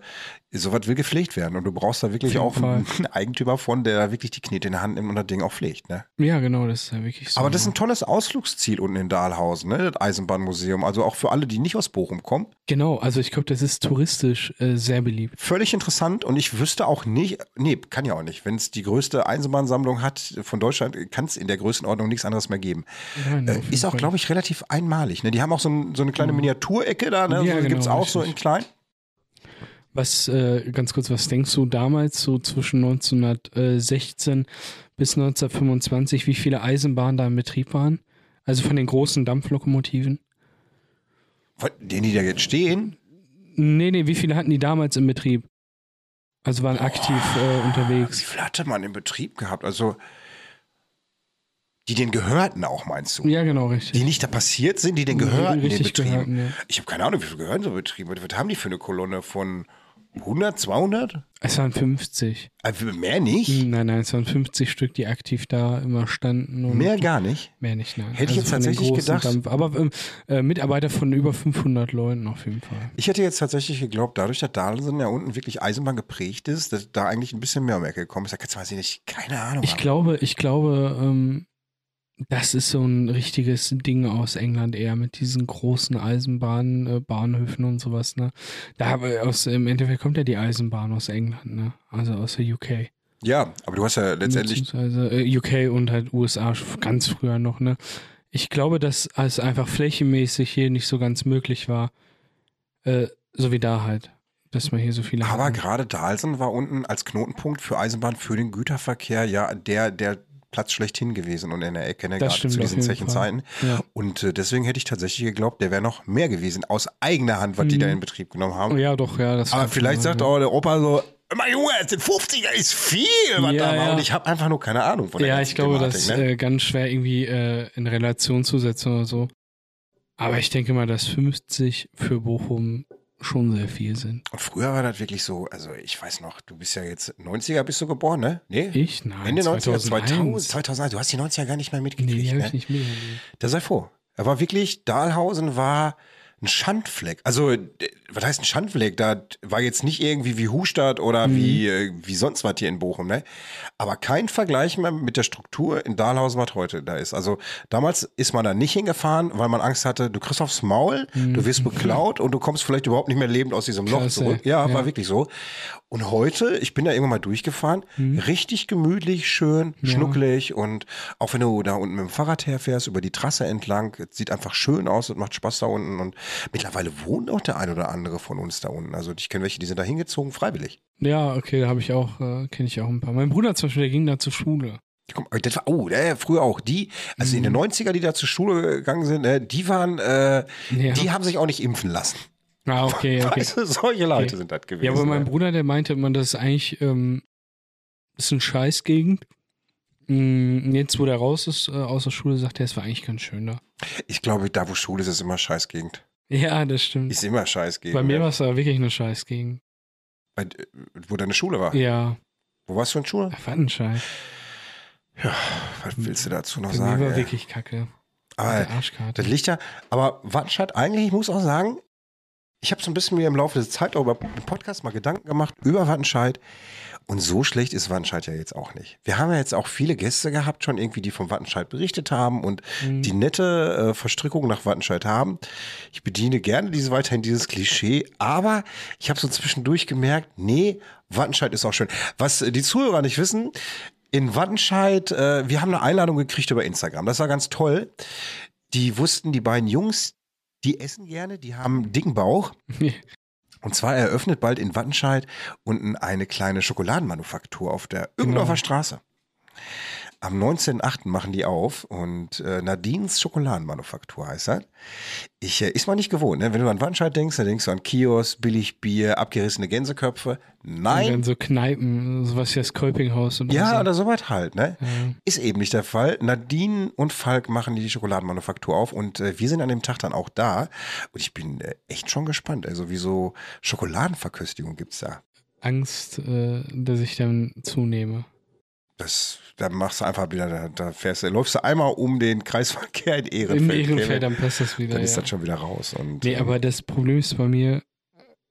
sowas will gepflegt werden. Und du brauchst da wirklich auch einen Eigentümer von, der da wirklich die Knete in der Hand nimmt und das Ding auch pflegt. Ne? Ja, genau, das ist ja wirklich so. Aber das ist ein tolles Ausflugsziel unten in Dahlhausen, ne? das Eisenbahnmuseum. Also auch für alle, die nicht aus Bochum kommen. genau, also ich glaube, das ist touristisch äh, sehr beliebt. Völlig interessant und ich wüsste auch nicht, nee, kann ja auch nicht. Wenn es die größte Eisenbahnsammlung hat von Deutschland, kann es in der Größenordnung nichts anderes mehr geben. Nein, Äh, ist auch, Fall. glaube ich, relativ einmalig. Ne? Die haben auch so, ein, so eine kleine Miniaturecke da, ne? Ja, so, genau, gibt es auch so in richtig. klein. Was, äh, ganz kurz, was denkst du damals, so zwischen 1916 bis 1925, wie viele Eisenbahnen da in Betrieb waren? Also von den großen Dampflokomotiven? Von denen, die da jetzt stehen, Nee, nee, wie viele hatten die damals im Betrieb? Also waren aktiv äh, wie unterwegs. viel hatte man im Betrieb gehabt? Also, die den gehörten auch, meinst du? Ja, genau, richtig. Die nicht da passiert sind, die den gehörten, den richtig Betrieben. gehörten, ja. Ich habe keine Ahnung, wie viel gehören so Betriebe? Was haben die für eine Kolonne von 100, 200? Es waren 50. Also mehr nicht? Hm, Nein, nein, es waren 50 Stück, die aktiv da immer standen. Mehr gar nicht. Mehr nicht, nein. Also Hätte ich jetzt den tatsächlich gedacht. Dampf, aber ähm, äh, Mitarbeiter von über 500 Leuten auf jeden Fall. Ich hätte jetzt tatsächlich geglaubt, dadurch, dass Dahlsen ja unten wirklich Eisenbahn geprägt ist, dass da eigentlich ein bisschen mehr um Ecke gekommen ist. Da kannst du nicht, keine Ahnung. Ich haben. glaube, ich glaube, ähm, das ist so ein richtiges Ding aus England eher mit diesen großen Eisenbahnen, äh, Bahnhöfen und sowas, ne? Da habe aus im Endeffekt kommt ja die Eisenbahn aus England, ne? Also aus der UK. Ja, aber du hast ja letztendlich, Beziehungsweise äh, UK und halt USA ganz früher noch, ne? Ich glaube, dass es einfach flächenmäßig hier nicht so ganz möglich war, äh, so wie da halt, dass man hier so viele aber hatten. gerade Dahlsen war unten als Knotenpunkt für Eisenbahn, für den Güterverkehr ja der, der Platz schlechthin gewesen und in der Ecke, ne, Das gerade zu diesen Zechenzeiten. Ja. Und äh, deswegen hätte ich tatsächlich geglaubt, der wäre noch mehr gewesen, aus eigener Hand, was die Mhm. da in Betrieb genommen haben. ja, doch, ja. Das Aber vielleicht sagt auch der Opa so, mein Junge, das sind 50er ist viel, was Ja, da war. ja. Und ich habe einfach nur keine Ahnung von der Ja, ich glaube, Thematik, das ist ne? äh, ganz schwer irgendwie äh, in Relation zu setzen oder so. Aber ich denke mal, dass 50 für Bochum schon sehr viel sind. Und früher war das wirklich so, also ich weiß noch, du bist ja jetzt 90er bist du geboren, ne? Nee? Ich? Nein. Ende 90er, 2001. 2000, 2000, du hast die 90er gar nicht mehr Nee, mitgekriegt, die habe ne? ich nicht mehr. Da sei froh. Er war wirklich, Dahlhausen war ein Schandfleck. Also, d- was heißt ein Schandfleck? Da war jetzt nicht irgendwie wie Hustadt oder Mhm. wie, äh, wie sonst was hier in Bochum, ne? Aber kein Vergleich mehr mit der Struktur in Dahlhausen, was heute da ist. Also, damals ist man da nicht hingefahren, weil man Angst hatte, du kriegst aufs Maul, du wirst beklaut und du kommst vielleicht überhaupt nicht mehr lebend aus diesem Loch Mhm. Klasse, zurück. Ja, ja. war wirklich so. Und heute, ich bin da irgendwann mal durchgefahren, richtig gemütlich, schön, Mhm. Ja. schnucklig und auch wenn du da unten mit dem Fahrrad herfährst, über die Trasse entlang, es sieht einfach schön aus und macht Spaß da unten und mittlerweile wohnt auch der ein oder andere von uns da unten. Also ich kenne welche, die sind da hingezogen, freiwillig. Ja, okay, da habe ich auch, äh, kenne ich auch ein paar. Mein Bruder zum Beispiel, der ging da zur Schule. Kommen- Das war, oh, der, früher auch. Die, also Mhm. in den 90er, die da zur Schule gegangen sind, äh, die waren, äh, Ja. die haben sich auch nicht impfen lassen. Ah, okay, okay. Weißt du, solche Leute Okay. sind das gewesen. Ja, aber mein ne? Bruder, der meinte immer, das ist eigentlich, ähm, das ist eine Scheißgegend. Mm, Jetzt, wo der raus ist äh, aus der Schule, sagt er, es war eigentlich ganz schön da. Ich glaube, da wo Schule ist, ist immer Scheißgegend. Ja, das stimmt. Ist immer Scheißgegend. Bei mir ne? war es aber wirklich eine Scheißgegend. Bei, äh, wo deine Schule war. Ja, Wo warst du in Schule? Wattenscheid. Was willst du dazu noch Bei sagen? mir war ey? wirklich kacke. aber Arschkarte. das liegt ja, aber Wattenscheid eigentlich, ich muss auch sagen, ich habe so ein bisschen mir im Laufe der Zeit auch über den Podcast mal Gedanken gemacht über Wattenscheid. Und so schlecht ist Wattenscheid ja jetzt auch nicht. Wir haben ja jetzt auch viele Gäste gehabt, schon irgendwie, die vom Wattenscheid berichtet haben und Mhm. die nette äh, Verstrickung nach Wattenscheid haben. Ich bediene gerne diese, weiterhin dieses Klischee, aber ich habe so zwischendurch gemerkt, nee, Wattenscheid ist auch schön. Was äh, die Zuhörer nicht wissen, in Wattenscheid, äh, wir haben eine Einladung gekriegt über Instagram. Das war ganz toll. Die wussten, die beiden Jungs, die essen gerne, die haben dicken Bauch. Und zwar eröffnet bald in Wattenscheid unten eine kleine Schokoladenmanufaktur auf der Irgendorfer Straße. Am 19.8. machen die auf und äh, Nadines Schokoladenmanufaktur heißt das. Ich äh, ist man nicht gewohnt, ne? Wenn du an Wandscheid denkst, dann denkst du an Kiosk, Billigbier, abgerissene Gänseköpfe. Und Nein, dann so Kneipen, sowas wie das Kolpinghaus und ja, so. oder sowas halt, ne? Ja. Ist eben nicht der Fall. Nadine und Falk machen die Schokoladenmanufaktur auf und äh, wir sind an dem Tag dann auch da. Und ich bin äh, echt schon gespannt. Also, wieso Schokoladenverköstigung gibt's da? Angst, äh, dass ich dann zunehme. Das, da machst du einfach wieder, da, da fährst du, läufst du einmal um den Kreisverkehr in Ehrenfeld. Im Kevin. Ehrenfeld, dann passt das wieder. dann ist ja. das schon wieder raus. Und, Nee, ähm, aber das Problem ist bei mir,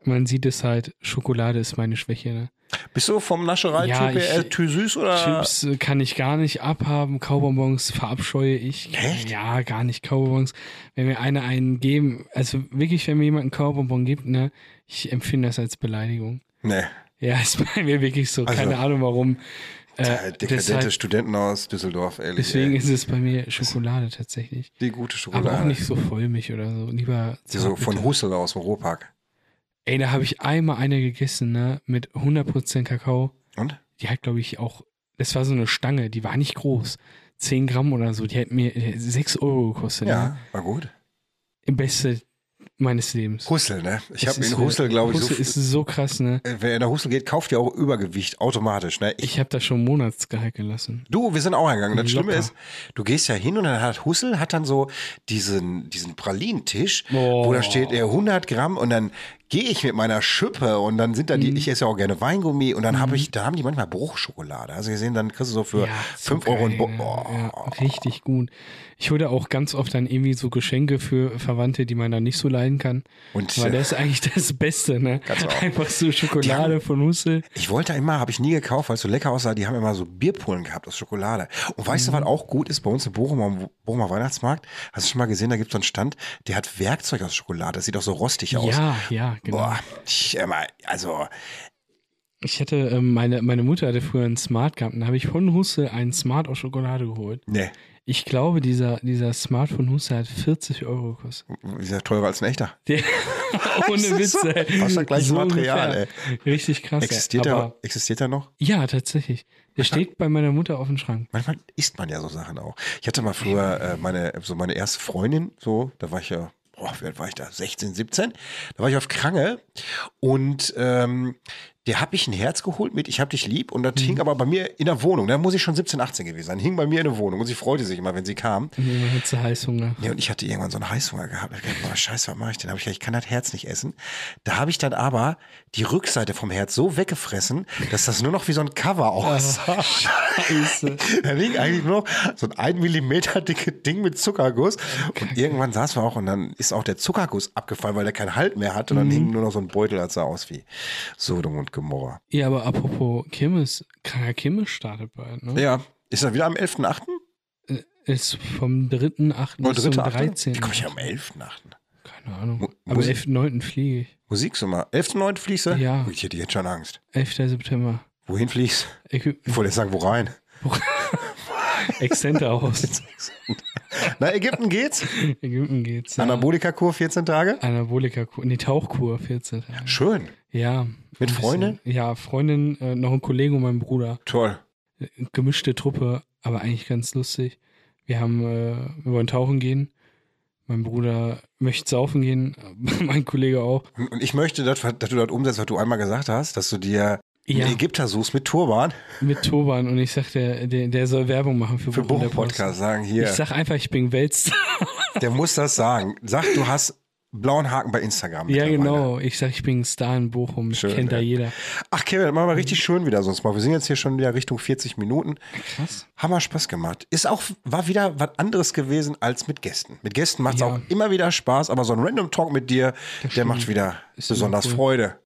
man sieht es halt, Schokolade ist meine Schwäche. Ne? Bist du vom Nascherei-Typ Ja, her too süß oder? Chips äh, kann ich gar nicht abhaben, Kaubonbons verabscheue ich. Echt? Ja, gar nicht Kaubonbons. Wenn mir einer einen geben, also wirklich, wenn mir jemand einen Kaubonbon gibt, ne, ich empfinde das als Beleidigung. Nee, Ja, ist bei mir wirklich so. Also- Keine Ahnung warum. Äh, dekadente Studenten aus Düsseldorf, ehrlich. deswegen ey. ist es bei mir Schokolade tatsächlich. die gute Schokolade. Aber auch nicht so vollmilch oder so. Lieber so von. Hussel aus dem Ruhrpark. Ey, da habe ich einmal eine gegessen, ne, mit 100% Kakao. Und? Die hat, glaube ich, auch, das war so eine Stange, die war nicht groß. 10 Gramm oder so, die hat mir äh, 6 Euro gekostet. Ja, Ne? war gut. Im Beste meines Lebens. Hussel, ne? Ich habe in Hussel, glaube ich, so Hussel ist so krass, ne? Äh, Wer in der Hussel geht, kauft ja auch Übergewicht automatisch. Ne? Ich, Ich habe da schon Monatsgehalt gelassen. du, wir sind auch eingegangen. Das Schlimme ist, du gehst ja hin und dann hat Hussel hat dann so diesen, diesen Pralinentisch, Oh. wo da steht er 100 Gramm und dann gehe ich mit meiner Schippe und dann sind da Mhm. die, ich esse ja auch gerne Weingummi und dann habe ich, da haben die manchmal Bruchschokolade. Also gesehen, dann kriegst du so für Ja, 5 Euro ein Bo oh. ja, Richtig gut. Ich hole auch ganz oft dann irgendwie so Geschenke für Verwandte, die man dann nicht so leiden kann. Und Weil das ist eigentlich das Beste, ne? Einfach so Schokolade von Hussel. Ich wollte immer, habe ich nie gekauft, weil es so lecker aussah. Die haben immer so Bierpullen gehabt aus Schokolade. Und weißt Mhm. du, was auch gut ist bei uns im Bochumer, Bochumer Weihnachtsmarkt? Hast du schon mal gesehen, da gibt es so einen Stand, der hat Werkzeug aus Schokolade. Das sieht auch so rostig aus. Ja, ja, genau. Boah, ich, also, Ich hatte, ähm, meine, meine Mutter hatte früher einen Smart gehabt und da habe ich von Hussel einen Smart aus Schokolade geholt. ne, Ich glaube, dieser, dieser Smart von Hussel hat 40 Euro gekostet. ist ja teurer als ein echter. Der, ohne Witz, so- ey. fast das gleiche Material, ungefähr. Richtig krass. Existiert, ey. Aber, existiert der noch? ja, tatsächlich. Der steht bei meiner Mutter auf dem Schrank. Manchmal isst man ja so Sachen auch. Ich hatte mal früher äh, meine, so meine erste Freundin, so, da war ich ja, boah, wie alt war ich da? 16, 17. Da war ich auf Krange und ähm, der habe ich ein Herz geholt mit Ich hab dich lieb und das hing aber bei mir in der Wohnung. Da muss ich schon 17, 18 gewesen sein. Hing bei mir in der Wohnung und sie freute sich immer, wenn sie kam. Und immer hat sie Heißhunger. Ja, und ich hatte irgendwann so einen Heißhunger gehabt. Ich dachte, boah, scheiße, was mache ich denn? Da hab ich gedacht, ich kann das Herz nicht essen. Da habe ich dann aber die Rückseite vom Herz so weggefressen, dass das nur noch wie so ein Cover aussah. Scheiße. Da liegt eigentlich nur noch so ein 1 Millimeter dicke Ding mit Zuckerguss. Und irgendwann saß wir auch und dann ist auch der Zuckerguss abgefallen, weil der keinen Halt mehr hatte. Und dann hing nur noch so ein Beutel, das sah aus wie Sodom und Gomorra. Ja, aber apropos Kirmes, kranker Kirmes startet bald, ne? Ja, ist er wieder am 11.8.? Ist vom 3.8. Oder bis zum 3.8.? 13. Wie komme ich am 11.8.? Keine Ahnung. Mu- Aber Musik- 11.9. fliege ich. Musiksummer. 11.9. fliegst du? Ja. Ich hätte jetzt schon Angst. 11. September. Wohin fliegst Ägypten. Ich wollte jetzt sagen, wo rein? Exzenter aus. Na, Ägypten geht's. Ägypten geht's. Ja. Anabolika-Kur 14 Tage. Anabolika-Kur. Nee, Tauchkur 14 Tage. Schön. Ja. Mit Freundin? Ja, Freundin, äh, noch ein Kollege und mein Bruder. Toll. Gemischte Truppe, aber eigentlich ganz lustig. Wir haben, äh, wir wollen tauchen gehen. Mein Bruder möchte saufen gehen, mein Kollege auch. Und ich möchte, dass, dass du das umsetzt, was du einmal gesagt hast, dass du dir Ja. einen Ägypter suchst mit Turban Mit Turban und ich sag, der, der, der soll Werbung machen für, für Bochum, der Bochum-Podcast. Sagen hier, Ich sag einfach, ich bin Weltstar. der muss das sagen. Sag, du hast blauen Haken bei Instagram. Ja, genau. Ich sag, ich bin ein Star in Bochum. Schön, kennt da ey. jeder. Ach, Kevin, das machen wir richtig schön wieder sonst mal. Wir sind jetzt hier schon wieder Richtung 40 Minuten. Krass. Hammer Spaß gemacht. Ist auch, war wieder was anderes gewesen als mit Gästen. Mit Gästen macht es Ja. auch immer wieder Spaß, aber so ein Random Talk mit dir, der stimmt. macht wieder Ist besonders cool. Freude.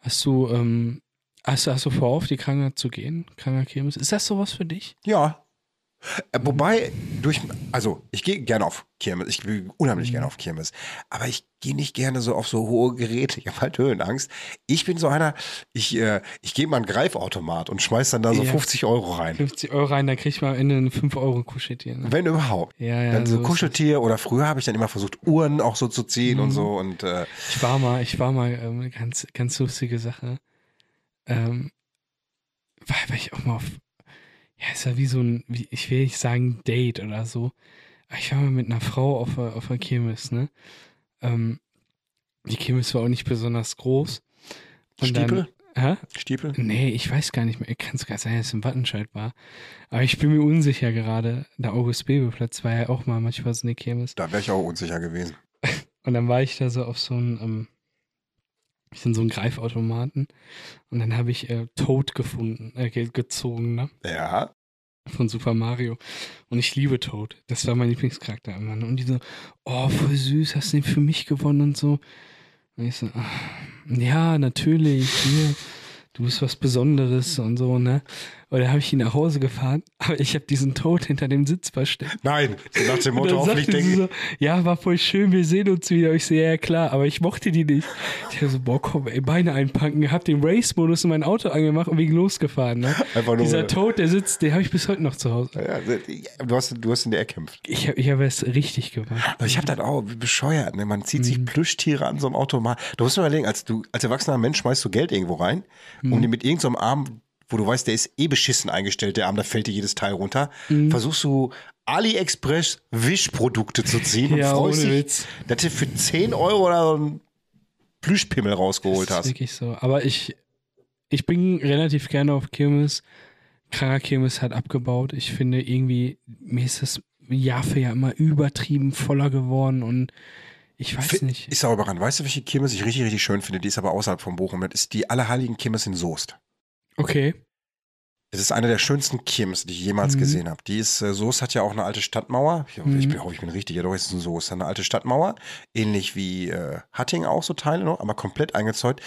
Hast du, ähm, hast du, hast du vor, auf die Krankheit zu gehen? Kranker Kirmes? Ist das sowas für dich? Ja. Äh, Wobei, durch, also ich gehe gerne auf Kirmes, ich gehe unheimlich gerne auf Kirmes, aber ich gehe nicht gerne so auf so hohe Geräte, ich habe halt Höhenangst. Ich bin so einer, ich, äh, ich gehe mal einen Greifautomat und schmeiß dann da so Ja. 50 Euro rein. 50 Euro rein, dann kriegt man am Ende ein 5 Euro Kuscheltier. Ne? Wenn überhaupt. Ja, ja. dann so so Kuscheltier oder früher habe ich dann immer versucht, Uhren auch so zu ziehen und Mhm. so und äh. Ich war mal, ich war mal, ähm, ganz, ganz lustige Sache. Ähm, war, war ich auch mal auf, ja, es war wie so ein, wie, ich will nicht sagen Date oder so. Aber ich war mal mit einer Frau auf auf der Kirmes, ne? Ähm, die Kirmes war auch nicht besonders groß. Und Stiepel? Dann, hä? Stiepel? Nee, ich weiß gar nicht mehr. Kann es gar sein, dass es im Wattenscheid war. Aber ich bin mir unsicher gerade. Der August-Bebel-Platz war ja auch mal manchmal so eine Kirmes. Da wäre ich auch unsicher gewesen. Und dann war ich da so auf so einem, ähm, in so einem Greifautomaten. Und dann habe ich äh, Toad gefunden, äh, ge- gezogen, ne? Ja. Von Super Mario. Und ich liebe Toad. Das war mein Lieblingscharakter immer. ne? Und die so, oh, voll süß, hast du den für mich gewonnen und so. Und ich so, ah, ja, natürlich, hier, du bist was Besonderes und so, ne? Und dann habe ich ihn nach Hause gefahren, aber ich habe diesen Tod hinter dem Sitz versteckt. Nein, so nach dem Motto hoffentlich sagte sie denke so, ja, war voll schön, wir sehen uns wieder. Und ich so, ja, klar, aber ich mochte die nicht. Ich habe so, boah, komm, ey, Beine einpacken, hab den Race-Modus in mein Auto angemacht und bin losgefahren. Ne? Einfach nur- Dieser Tod, der sitzt, den habe ich bis heute noch zu Hause. Ja, du, hast, du hast in der erkämpft. Ich habe ich hab es richtig gemacht. Aber ich habe das auch bescheuert. Ne? Man zieht Mhm. sich Plüschtiere an so einem Automat. Du musst dir überlegen, als du als erwachsener Mensch schmeißt du Geld irgendwo rein, Mhm. um dir mit irgendeinem Arm, wo du weißt, der ist eh beschissen eingestellt, der Arm, da fällt dir jedes Teil runter, Mhm. versuchst du AliExpress Wischprodukte zu ziehen und Ja, freust ohne dich, Witz. dass du für 10 Euro oder so einen Plüschpimmel rausgeholt das ist hast. wirklich so. Aber ich, ich bin relativ gerne auf Kirmes. Kranker Kirmes hat abgebaut. Ich finde irgendwie, mir ist das Jahr für Jahr immer übertrieben voller geworden und ich weiß nicht. Ist auch überrannt. Weißt du, welche Kirmes ich richtig, richtig schön finde? Die ist aber außerhalb von Bochum. Das ist die Allerheiligen Kirmes in Soest. Okay. Das ist eine der schönsten Kirmes, die ich jemals Mhm. gesehen habe. Die ist, äh, Soest hat ja auch eine alte Stadtmauer. Ich, Mhm. ich, bin- hoffe, ich bin richtig, ja doch, ist es ein Soest. Eine alte Stadtmauer, ähnlich wie äh, Hatting auch so Teile noch, aber komplett eingezäunt.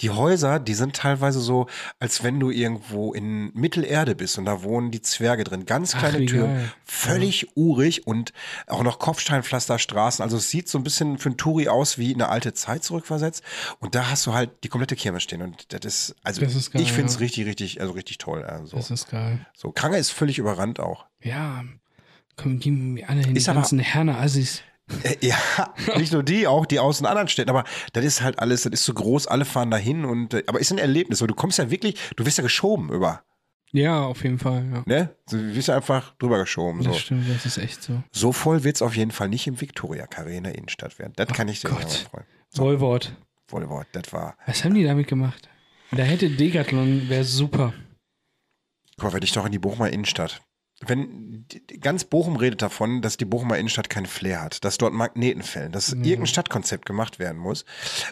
Die Häuser, die sind teilweise so, als wenn du irgendwo in Mittelerde bist und da wohnen die Zwerge drin. Ganz Ach, kleine wie Türen, geil. völlig urig und auch noch Kopfsteinpflasterstraßen. Also es sieht so ein bisschen für einen Touri aus wie eine alte Zeit zurückversetzt. Und da hast du halt die komplette Kirmes stehen. Und das ist, also Das ist geil, ich finde es ja. richtig, richtig, also richtig toll. Also. Das ist geil. So, Krange ist völlig überrannt auch. Ja, komm, geben mir alle hin, Ist die aber- ganzen Herne Assis. Äh, ja, nicht nur die, auch die aus den anderen Städten. Aber das ist halt alles, das ist so groß, alle fahren dahin und, äh, aber ist ein Erlebnis, weil du kommst ja wirklich, du wirst ja geschoben über, Ja, auf jeden Fall, ja. ne? Du wirst ja einfach drüber geschoben, so. Das stimmt, das ist echt so. So voll wird es auf jeden Fall nicht im Victoria Carré in der Innenstadt werden. Das kann ich dir Gott. freuen. Wohlwort. Vollwort, das war. Was haben die damit gemacht? Da hätte Decathlon, wäre super. Mal, wenn ich doch in die Bochumer Innenstadt. Wenn ganz Bochum redet davon, dass die Bochumer Innenstadt keinen Flair hat, dass dort Magneten fällen, dass irgendein Stadtkonzept gemacht werden muss.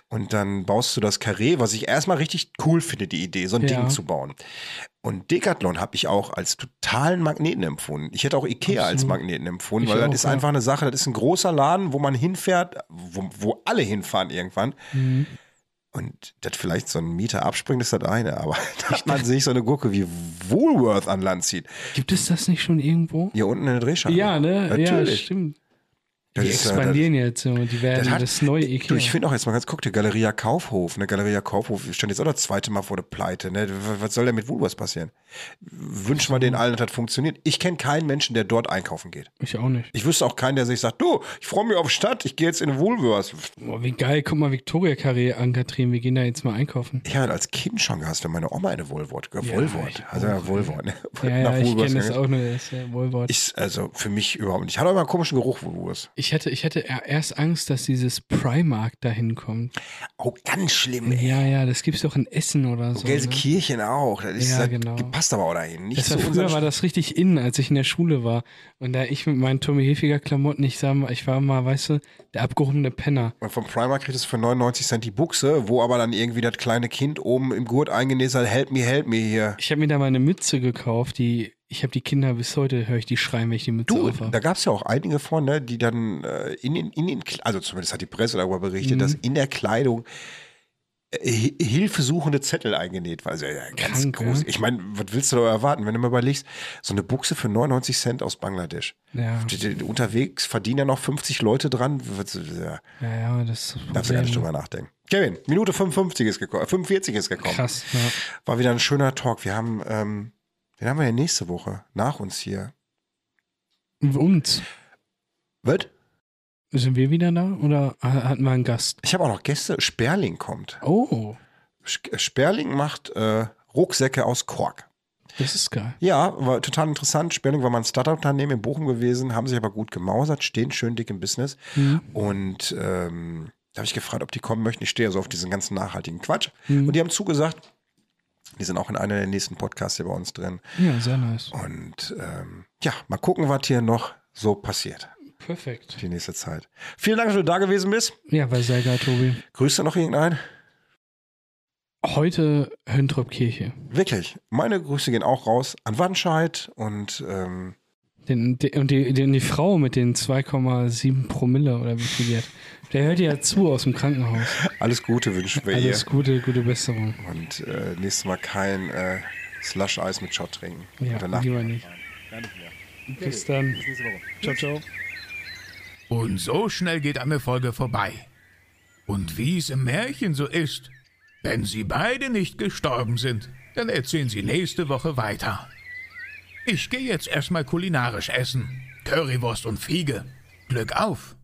Und dann baust du das Carré, was ich erstmal richtig cool finde, die Idee, so ein Ja. Ding zu bauen. Und Decathlon habe ich auch als totalen Magneten empfunden. Ich hätte auch Ikea als Absolut. Magneten empfunden, Ich weil das ist ja. einfach eine Sache, das ist ein großer Laden, wo man hinfährt, wo, wo alle hinfahren irgendwann. Mhm. Und das vielleicht so ein Mieter abspringt, ist das eine. Aber dass man sich so eine Gurke wie Woolworth an Land zieht. Gibt es das nicht schon irgendwo? Hier unten in der Drehscheibe. Ja, ne? Ja, Natürlich. stimmt. Das Die ist, äh, expandieren jetzt so. Die werden das, das, das hat, neue Du, Ikea. ich finde auch jetzt mal ganz, guck dir Galeria Kaufhof. Ne? Galeria Kaufhof stand jetzt auch das zweite Mal vor der Pleite. Ne? Was- soll denn mit Woolworth passieren? Wünschen wir den allen, dass das funktioniert. Ich kenne keinen Menschen, der dort einkaufen geht. ich auch nicht. Ich wüsste auch keinen, der sich sagt, du, ich freue mich auf Stadt, ich gehe jetzt in Woolworth. Boah, wie geil. Guck mal, Victoria Carré an, Katrin. Wir gehen da jetzt mal einkaufen. Ich habe als Kind schon gehasst, wenn meine Oma eine Woolworth, äh, Ja, Woolworth, also auch, ja, Woolworth, ne? Ja, ja, ich Woolworth kenne das auch nur. Das ist ja Wohlwort. ist. Ist also für mich überhaupt nicht. Ich hatte aber einen komischen Geruch, Woolworth. Ich hatte, ich hatte e- erst Angst, dass dieses Primark da hinkommt. Oh, ganz schlimm, ey. Ja, ja, das gibt's doch in Essen oder so. Ne? Gelsenkirchen auch. Das, ist, Ja, das genau. passt aber auch dahin. Nicht Das war, früher war das richtig innen, als ich in der Schule war. Und da ich mit meinen Tommy Hilfiger Klamotten, ich sag mal, ich war mal, weißt du, der abgehobene Penner. Und vom Primark kriegst du für 99 Cent die Buchse, wo aber dann irgendwie das kleine Kind oben im Gurt eingenäht hat, help me, help me hier. Ich habe mir da mal eine Mütze gekauft, die, ich habe die Kinder bis heute, höre ich die schreien, wenn ich die Mütze Du, da gab es ja auch einige von, ne, die dann äh, in den, in den, also zumindest hat die Presse darüber berichtet, Mhm. dass in der Kleidung äh, hi- hilfesuchende Zettel eingenäht war. Also, ja, ganz Krank, groß. ja. Ich meine, was willst du da erwarten, wenn du mal überlegst, so eine Buchse für 99 Cent aus Bangladesch. Ja, Unterwegs verdienen ja noch 50 Leute dran. Ja, ja, das darfst du gar nicht drüber nachdenken. Kevin, Minute 55 ist gekommen, 45 ist gekommen. krass. Ja. War wieder ein schöner Talk. Wir haben, ähm, den haben wir ja nächste Woche nach uns hier. Und Was? sind wir wieder da oder ha- hatten wir einen Gast? Ich habe auch noch Gäste. Sperling kommt. Oh, Sperling macht äh, Rucksäcke aus Kork. Das ist geil. Ja, war total interessant. Sperling war mal ein Startup-Unternehmen in Bochum gewesen, haben sich aber gut gemausert, stehen schön dick im Business. Mhm. Und ähm, da habe ich gefragt, ob die kommen möchten. Ich stehe ja so auf diesen ganzen nachhaltigen Quatsch. Mhm. Und die haben zugesagt. Die sind auch in einer der nächsten Podcasts hier bei uns drin. Ja, sehr nice. Und ähm, ja, mal gucken, was hier noch so passiert Perfekt. die nächste Zeit. Vielen Dank, dass du da gewesen bist. Ja, war sehr geil, Tobi. Grüßt du noch irgendeinen? Heute Höntrop-Kirche. Wirklich. Meine Grüße gehen auch raus an Wandscheid und ähm, Den, die, und die, die, die Frau mit den 2,7 Promille oder wie viel die hat, der hört ja zu aus dem Krankenhaus. alles Gute wünschen wir ihr. Alles Gute, gute Besserung. Und äh, nächstes Mal kein äh, Slush-Eis mit Shot trinken. Ja, Und danach lieber nicht. Bis dann. Ciao, ciao. Und so schnell geht eine Folge vorbei. Und wie es im Märchen so ist, wenn sie beide nicht gestorben sind, dann erzählen sie nächste Woche weiter. Ich gehe jetzt erstmal kulinarisch essen. Currywurst und Fiege. Glück auf!